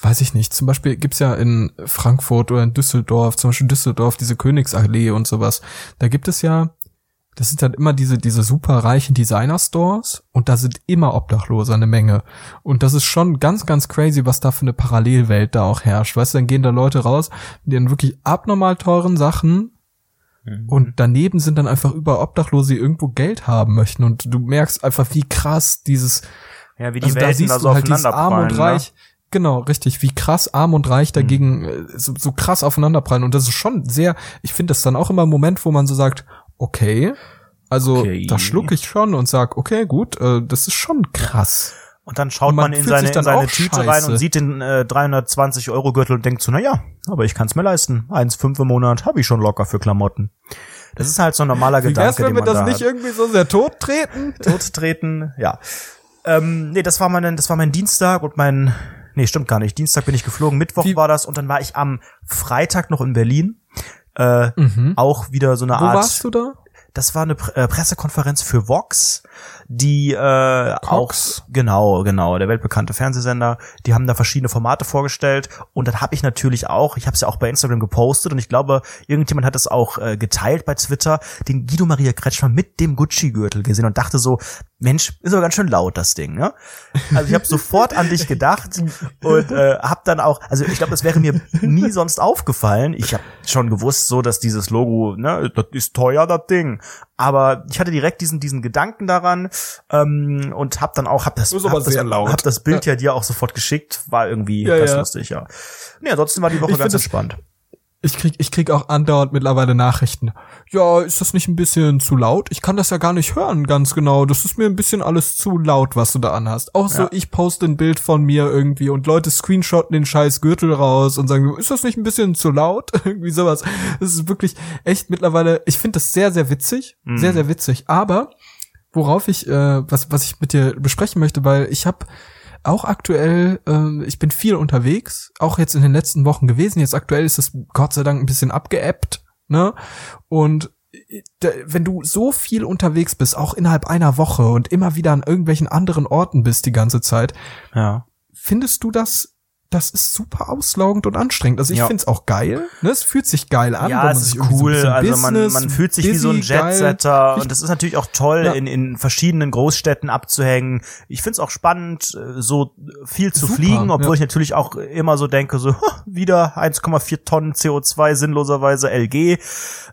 weiß ich nicht, zum Beispiel gibt's ja in Frankfurt oder in Düsseldorf, zum Beispiel Düsseldorf, diese Königsallee und sowas. Da gibt es ja, das sind dann immer diese, diese super reichen Designer-Stores und da sind immer Obdachlose eine Menge. Und das ist schon ganz, ganz crazy, was da für eine Parallelwelt da auch herrscht. Weißt du, dann gehen da Leute raus mit ihren wirklich abnormal teuren Sachen und daneben sind dann einfach über Obdachlose, die irgendwo Geld haben möchten. Und du merkst einfach, wie krass dieses, Ja, wie die also da Welten siehst da du so halt dieses Arm und aufeinanderprallen. Reich. Genau, richtig, wie krass arm und reich dagegen äh, so, so krass aufeinanderprallen. Und das ist schon sehr, ich finde das dann auch immer ein Moment, wo man so sagt, okay, Also Okay. da schluck ich schon und sag, okay, gut, äh, das ist schon krass. Und dann schaut Und man man, in seine, in seine Tüte scheiße. rein und sieht den äh, 320 Euro Gürtel und denkt so, na ja, aber ich kann es mir leisten. 1,5 im Monat habe ich schon locker für Klamotten. Das ist halt so ein normaler Wie wär's, Gedanke, wenn den wir das da nicht hat. irgendwie so sehr tot treten? tot treten, ja. Ähm, nee, das war mein, das war mein Dienstag und mein, nee, stimmt gar nicht. Dienstag bin ich geflogen, Mittwoch Wie- war das und dann war ich am Freitag noch in Berlin. Äh, Mhm. Auch wieder so eine Wo Art. warst du da? Das war eine Pre äh, Pressekonferenz für Vox, die äh, auch genau, genau, der weltbekannte Fernsehsender. Die haben da verschiedene Formate vorgestellt und dann habe ich natürlich auch, ich habe es ja auch bei Instagram gepostet und ich glaube, irgendjemand hat es auch äh, geteilt bei Twitter, den Guido Maria Kretschmann mit dem Gucci-Gürtel gesehen und dachte so, Mensch, ist aber ganz schön laut das Ding, ne? Also ich habe sofort an dich gedacht und äh, habe dann auch, also ich glaube, es wäre mir nie sonst aufgefallen. Ich habe schon gewusst, so dass dieses Logo, ne, das ist teuer, das Ding. Aber ich hatte direkt diesen diesen Gedanken daran ähm, und habe dann auch hab das hab das, hab das Bild ja. dir auch sofort geschickt, war irgendwie Ja, ganz ja. lustig, ja. Nee, ansonsten war die Woche Ich ganz entspannt. Ich krieg, ich krieg auch andauernd mittlerweile Nachrichten. Ja, ist das nicht ein bisschen zu laut? Ich kann das ja gar nicht hören, ganz genau. Das ist mir ein bisschen alles zu laut, was du da anhast. Auch so, Ja. ich poste ein Bild von mir irgendwie und Leute screenshotten den scheiß Gürtel raus und sagen, ist das nicht ein bisschen zu laut? irgendwie sowas. Das ist wirklich echt mittlerweile, ich finde das sehr, sehr witzig. Sehr, sehr witzig. Aber, worauf ich, äh, was, was ich mit dir besprechen möchte, weil ich habe auch aktuell, ähm, ich bin viel unterwegs, auch jetzt in den letzten Wochen gewesen. Jetzt aktuell ist es Gott sei Dank ein bisschen abgeebbt, ne? Und äh, wenn du so viel unterwegs bist, auch innerhalb einer Woche und immer wieder an irgendwelchen anderen Orten bist die ganze Zeit, Ja. findest du das, das ist super auslaugend und anstrengend. Also ich Ja. find's auch geil, ne? Es fühlt sich geil an. Ja, es ist so cool. bisschen also man, Business, man fühlt sich wie so ein busy. Jetsetter und das ist natürlich auch toll, Ja. in, in verschiedenen Großstädten abzuhängen. Ich find's auch spannend, äh, so viel zu Super, fliegen, obwohl ja. ich natürlich auch immer so denke, so "Ha, wieder 1,4 Tonnen CO2 sinnloserweise LG.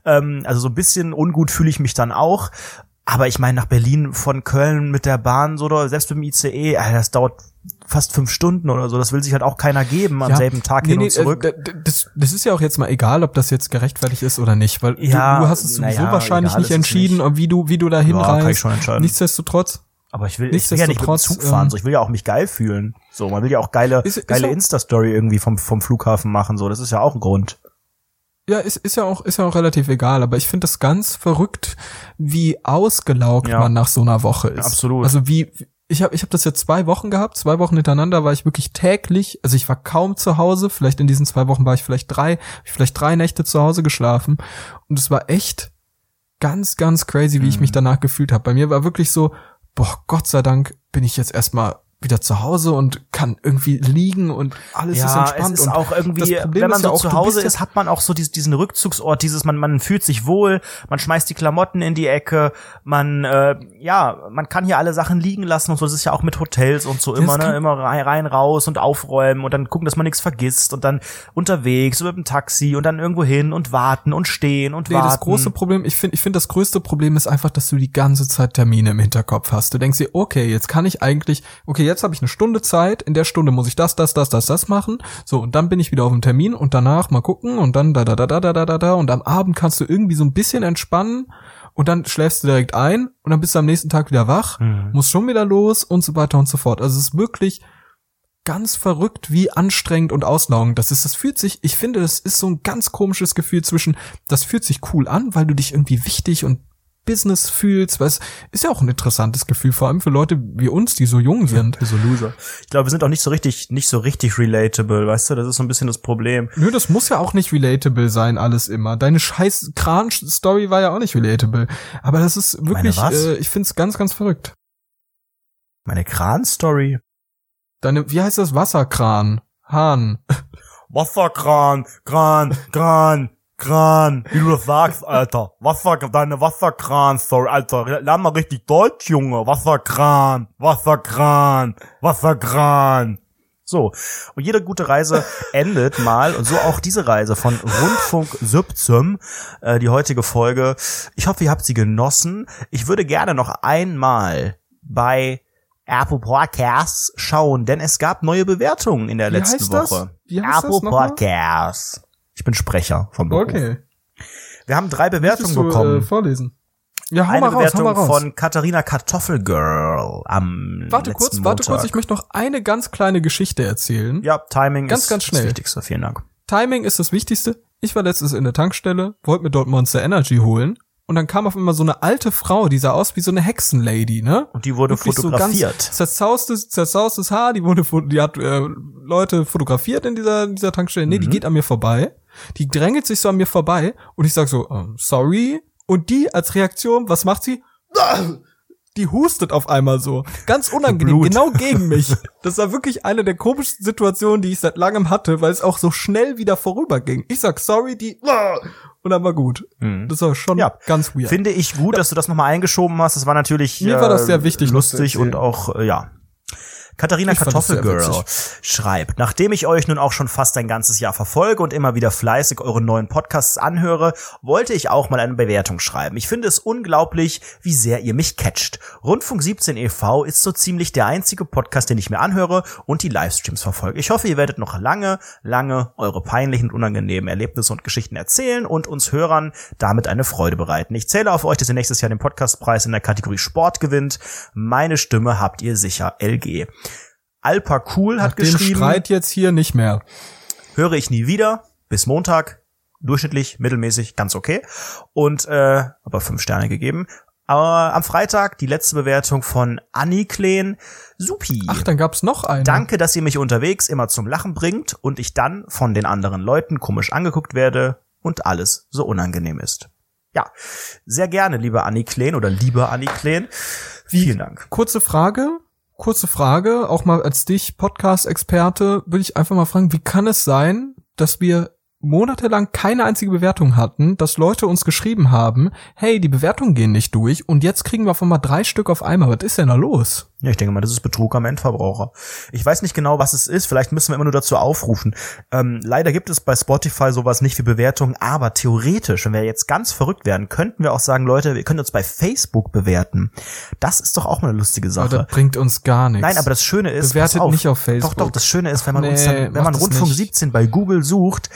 Ähm, also so ein bisschen ungut fühle ich mich dann auch. Aber ich meine, nach Berlin von Köln mit der Bahn so oder selbst mit dem ICE, das dauert fast fünf Stunden oder so. Das will sich halt auch keiner geben am Ja. selben Tag Nee, hin nee, und zurück. äh, d- das, das ist ja auch jetzt mal egal, ob das jetzt gerechtfertigt ist oder nicht, weil Ja, du, du hast es sowieso naja, wahrscheinlich egal nicht entschieden, nicht. wie du, wie du da Ja, kann ich hinreist. schon entscheiden. Nichtsdestotrotz. Aber ich will, ich will ja nicht mit dem Nichtsdestotrotz, Zug fahren, ähm, so ich will ja auch mich geil fühlen. So, man will ja auch geile, Ist- ist geile Insta-Story irgendwie vom, vom Flughafen machen, so, das ist ja auch ein Grund. Ja, ist, ist ja auch, ist ja auch relativ egal, aber ich finde das ganz verrückt, wie ausgelaugt Ja. man nach so einer Woche ist. absolut. Also wie, ich habe ich hab das jetzt zwei Wochen gehabt, zwei Wochen hintereinander war ich wirklich täglich, also ich war kaum zu Hause, vielleicht in diesen zwei Wochen war ich vielleicht drei, ich vielleicht drei Nächte zu Hause geschlafen und es war echt ganz, ganz crazy, wie ich Mhm. mich danach gefühlt habe. Bei mir war wirklich so, boah, Gott sei Dank bin ich jetzt erstmal wieder zu Hause und kann irgendwie liegen und alles ist ja, entspannt. es ist und auch irgendwie, wenn man ist ja so auch, zu Hause ist, hat man auch so dies- diesen Rückzugsort, dieses, man, man fühlt sich wohl, man schmeißt die Klamotten in die Ecke, man, äh, ja, man kann hier alle Sachen liegen lassen und so, das ist ja auch mit Hotels und so Das immer, ne, immer rein, rein, raus und aufräumen und dann gucken, dass man nichts vergisst und dann unterwegs oder mit dem Taxi und dann irgendwo hin und warten und stehen und Nee, warten. das große Problem, ich finde, ich finde, das größte Problem ist einfach, dass du die ganze Zeit Termine im Hinterkopf hast. Du denkst dir, okay, jetzt kann ich eigentlich, okay, jetzt habe ich eine Stunde Zeit, in der Stunde muss ich das, das, das, das, das machen. So, und dann bin ich wieder auf dem Termin und danach mal gucken und dann da, da, da, da, da, da, da, da und am Abend kannst du irgendwie so ein bisschen entspannen und dann schläfst du direkt ein und dann bist du am nächsten Tag wieder wach, Mhm. musst schon wieder los und so weiter und so fort. Also es ist wirklich ganz verrückt, wie anstrengend und auslaugend das ist. Das fühlt sich, ich finde, das ist so ein ganz komisches Gefühl zwischen, das fühlt sich cool an, weil du dich irgendwie wichtig und Business fühlst, weil es ist ja auch ein interessantes Gefühl, vor allem für Leute wie uns, die so jung sind. so Loser. Ich glaube, wir sind auch nicht so richtig, nicht so richtig relatable, weißt du? Das ist so ein bisschen das Problem. Nö, das muss ja auch nicht relatable sein, alles immer. Deine scheiß Kran-Story war ja auch nicht relatable. Aber das ist wirklich, äh, ich find's ganz, ganz verrückt. Meine Kran-Story. Deine, wie heißt das? Wasserkran. Hahn. Wasserkran, Kran, Kran, Kran. Wie du das sagst, Alter. Wasser, deine Wasserkran-Story, Alter. Lern mal richtig Deutsch, Junge. Wasserkran, Wasserkran, Wasserkran. So. Und jede gute Reise endet mal, und so auch diese Reise von Rundfunk 17, äh, die heutige Folge. Ich hoffe, ihr habt sie genossen. Ich würde gerne noch einmal bei Apple Podcasts schauen, denn es gab neue Bewertungen in der Wie letzten heißt das? Woche. Wie heißt Apple das? Podcasts. Ich bin Sprecher vom Beruf. Okay. Wir haben drei Bewertungen du, bekommen. Äh, vorlesen. Ja, hau Eine mal raus, hau Bewertung mal raus. von Katharina Kartoffelgirl am Warte kurz, Montag. warte kurz, ich möchte noch eine ganz kleine Geschichte erzählen. Ja, Timing Ganz, ist ganz schnell. das Wichtigste. Vielen Dank. Timing ist das Wichtigste. Ich war letztens in der Tankstelle, wollte mir dort Monster Energy holen und dann kam auf einmal so eine alte Frau, die sah aus wie so eine Hexenlady, ne? Und die wurde Wirklich fotografiert. So ganz zerzaustes, zerzaustes Haar, die wurde, die hat äh, Leute fotografiert in dieser, in dieser Tankstelle. Nee, Mhm. die geht an mir vorbei. Die drängelt sich so an mir vorbei und ich sag so, ähm, sorry. Und die als Reaktion, was macht sie? Die hustet auf einmal so. Ganz unangenehm, Blut. genau gegen mich. Das war wirklich eine der komischsten Situationen, die ich seit langem hatte, weil es auch so schnell wieder vorüberging. Ich sag sorry, die und dann war gut. Das war schon Mhm. Ja. ganz weird. Finde ich gut, dass du das nochmal eingeschoben hast. Das war natürlich Mir war das sehr wichtig, noch zu lustig und auch, äh, ja. Katharina Kartoffelgirl schreibt, nachdem ich euch nun auch schon fast ein ganzes Jahr verfolge und immer wieder fleißig eure neuen Podcasts anhöre, wollte ich auch mal eine Bewertung schreiben. Ich finde es unglaublich, wie sehr ihr mich catcht. Rundfunk 17 e.V. ist so ziemlich der einzige Podcast, den ich mir anhöre und die Livestreams verfolge. Ich hoffe, ihr werdet noch lange, lange eure peinlichen und unangenehmen Erlebnisse und Geschichten erzählen und uns Hörern damit eine Freude bereiten. Ich zähle auf euch, dass ihr nächstes Jahr den Podcastpreis in der Kategorie Sport gewinnt. Meine Stimme habt ihr sicher, LG. Alpa Cool hat Nach dem geschrieben, Streit jetzt hier nicht mehr. höre ich nie wieder. Bis Montag. Durchschnittlich, mittelmäßig, ganz okay. Und äh, aber fünf Sterne gegeben. Aber am Freitag die letzte Bewertung von Annie Kleen. Supi. Ach, dann gab's noch eine. Danke, dass ihr mich unterwegs immer zum Lachen bringt und ich dann von den anderen Leuten komisch angeguckt werde und alles so unangenehm ist. Ja, sehr gerne, liebe Annie Kleen oder lieber Annie Kleen. Vielen Dank. Kurze Frage, kurze Frage, auch mal als dich, Podcast-Experte, würde ich einfach mal fragen, wie kann es sein, dass wir monatelang keine einzige Bewertung hatten, dass Leute uns geschrieben haben, hey, die Bewertungen gehen nicht durch und jetzt kriegen wir auf einmal drei Stück auf einmal. Was ist denn da los? Ja, ich denke mal, das ist Betrug am Endverbraucher. Ich weiß nicht genau, was es ist. Vielleicht müssen wir immer nur dazu aufrufen. Ähm, leider gibt es bei Spotify sowas nicht wie Bewertungen, aber theoretisch, wenn wir jetzt ganz verrückt werden, könnten wir auch sagen, Leute, wir können uns bei Facebook bewerten. Das ist doch auch mal eine lustige Aber Sache. das bringt uns gar nichts. Nein, aber das Schöne ist, Bewertet auf, nicht auf Facebook. Doch, doch, das Schöne ist, wenn man uns Nee, dann, wenn man Rundfunk nicht. 17 bei Google sucht,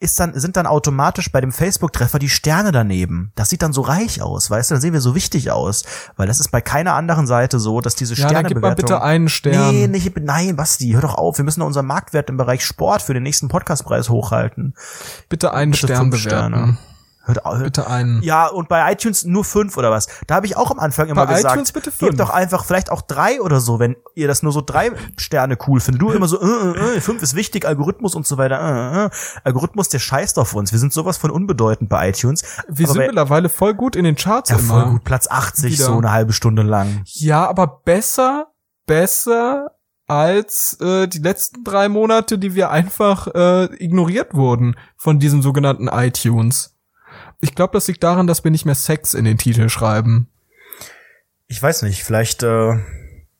ist dann, sind dann automatisch bei dem Facebook-Treffer die Sterne daneben. Das sieht dann so reich aus, weißt du, dann sehen wir so wichtig aus. Weil das ist bei keiner anderen Seite so, dass diese ja, dann gib mal bitte einen Stern. Nee, nicht, nein, Basti, hör doch auf. Wir müssen doch unseren Marktwert im Bereich Sport für den nächsten Podcastpreis hochhalten. Bitte einen Bitte Stern bewerten. Sterne. Hört, hört, Bitte einen. ja, und bei iTunes nur fünf oder was. Da habe ich auch am Anfang immer Bei gesagt, iTunes bitte fünf. gebt doch einfach vielleicht auch drei oder so, wenn ihr das nur so drei Sterne cool findet. Du immer so, äh, äh, äh, fünf ist wichtig, Algorithmus und so weiter. Äh, äh. Algorithmus, der scheißt auf uns. Wir sind sowas von unbedeutend bei iTunes. Wir Aber sind bei, mittlerweile voll gut in den Charts ja, immer. voll gut, Platz 80, Wieder. so eine halbe Stunde lang. Ja, aber besser, besser als äh, die letzten drei Monate, die wir einfach äh, ignoriert wurden von diesem sogenannten iTunes. Ich glaube, das liegt daran, dass wir nicht mehr Sex in den Titel schreiben. Ich weiß nicht, vielleicht äh,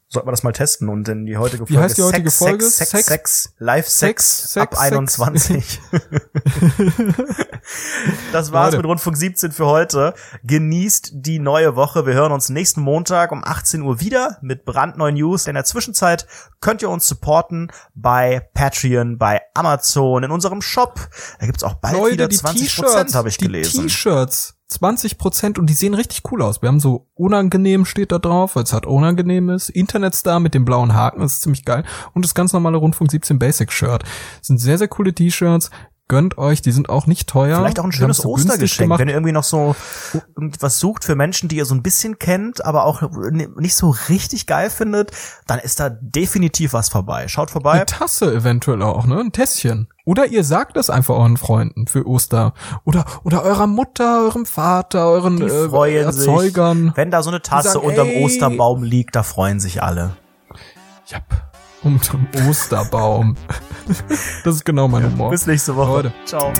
sollten wir das mal testen und in die heutige Wie Folge heißt die heutige Sex, Folge? Sex, Sex, Sex- Sex, Live Sex, Sex, ab Sex, 21. das war's Leute. mit Rundfunk 17 für heute. Genießt die neue Woche. Wir hören uns nächsten Montag um 18 Uhr wieder mit brandneuen News. In der Zwischenzeit könnt ihr uns supporten bei Patreon, bei Amazon, in unserem Shop. Da gibt's auch bald wieder Leute, die 20 T-Shirts, habe ich die gelesen. T-Shirts, 20 Prozent und die sehen richtig cool aus. Wir haben so unangenehm steht da drauf, weil es halt unangenehm ist. Internetstar mit dem blauen Haken, das ist ziemlich geil. Und das ganz normale Rundfunk 17 Basic Shirt. Das sind sehr, sehr coole T-Shirts. Gönnt euch, die sind auch nicht teuer. Vielleicht auch ein schönes so Ostergeschenk, wenn ihr irgendwie noch so irgendwas sucht für Menschen, die ihr so ein bisschen kennt, aber auch nicht so richtig geil findet, dann ist da definitiv was vorbei. Schaut vorbei. Eine Tasse eventuell auch, ne? Ein Tässchen. Oder ihr sagt es einfach euren Freunden für Oster. Oder, oder eurer Mutter, eurem Vater, euren Die äh, freuen Erzeugern. sich. Wenn da so eine Tasse sagen, unterm ey. Osterbaum liegt, da freuen sich alle. Jap. Unterm Osterbaum. das ist genau mein Humor. Bis nächste Woche. Leute. Ciao.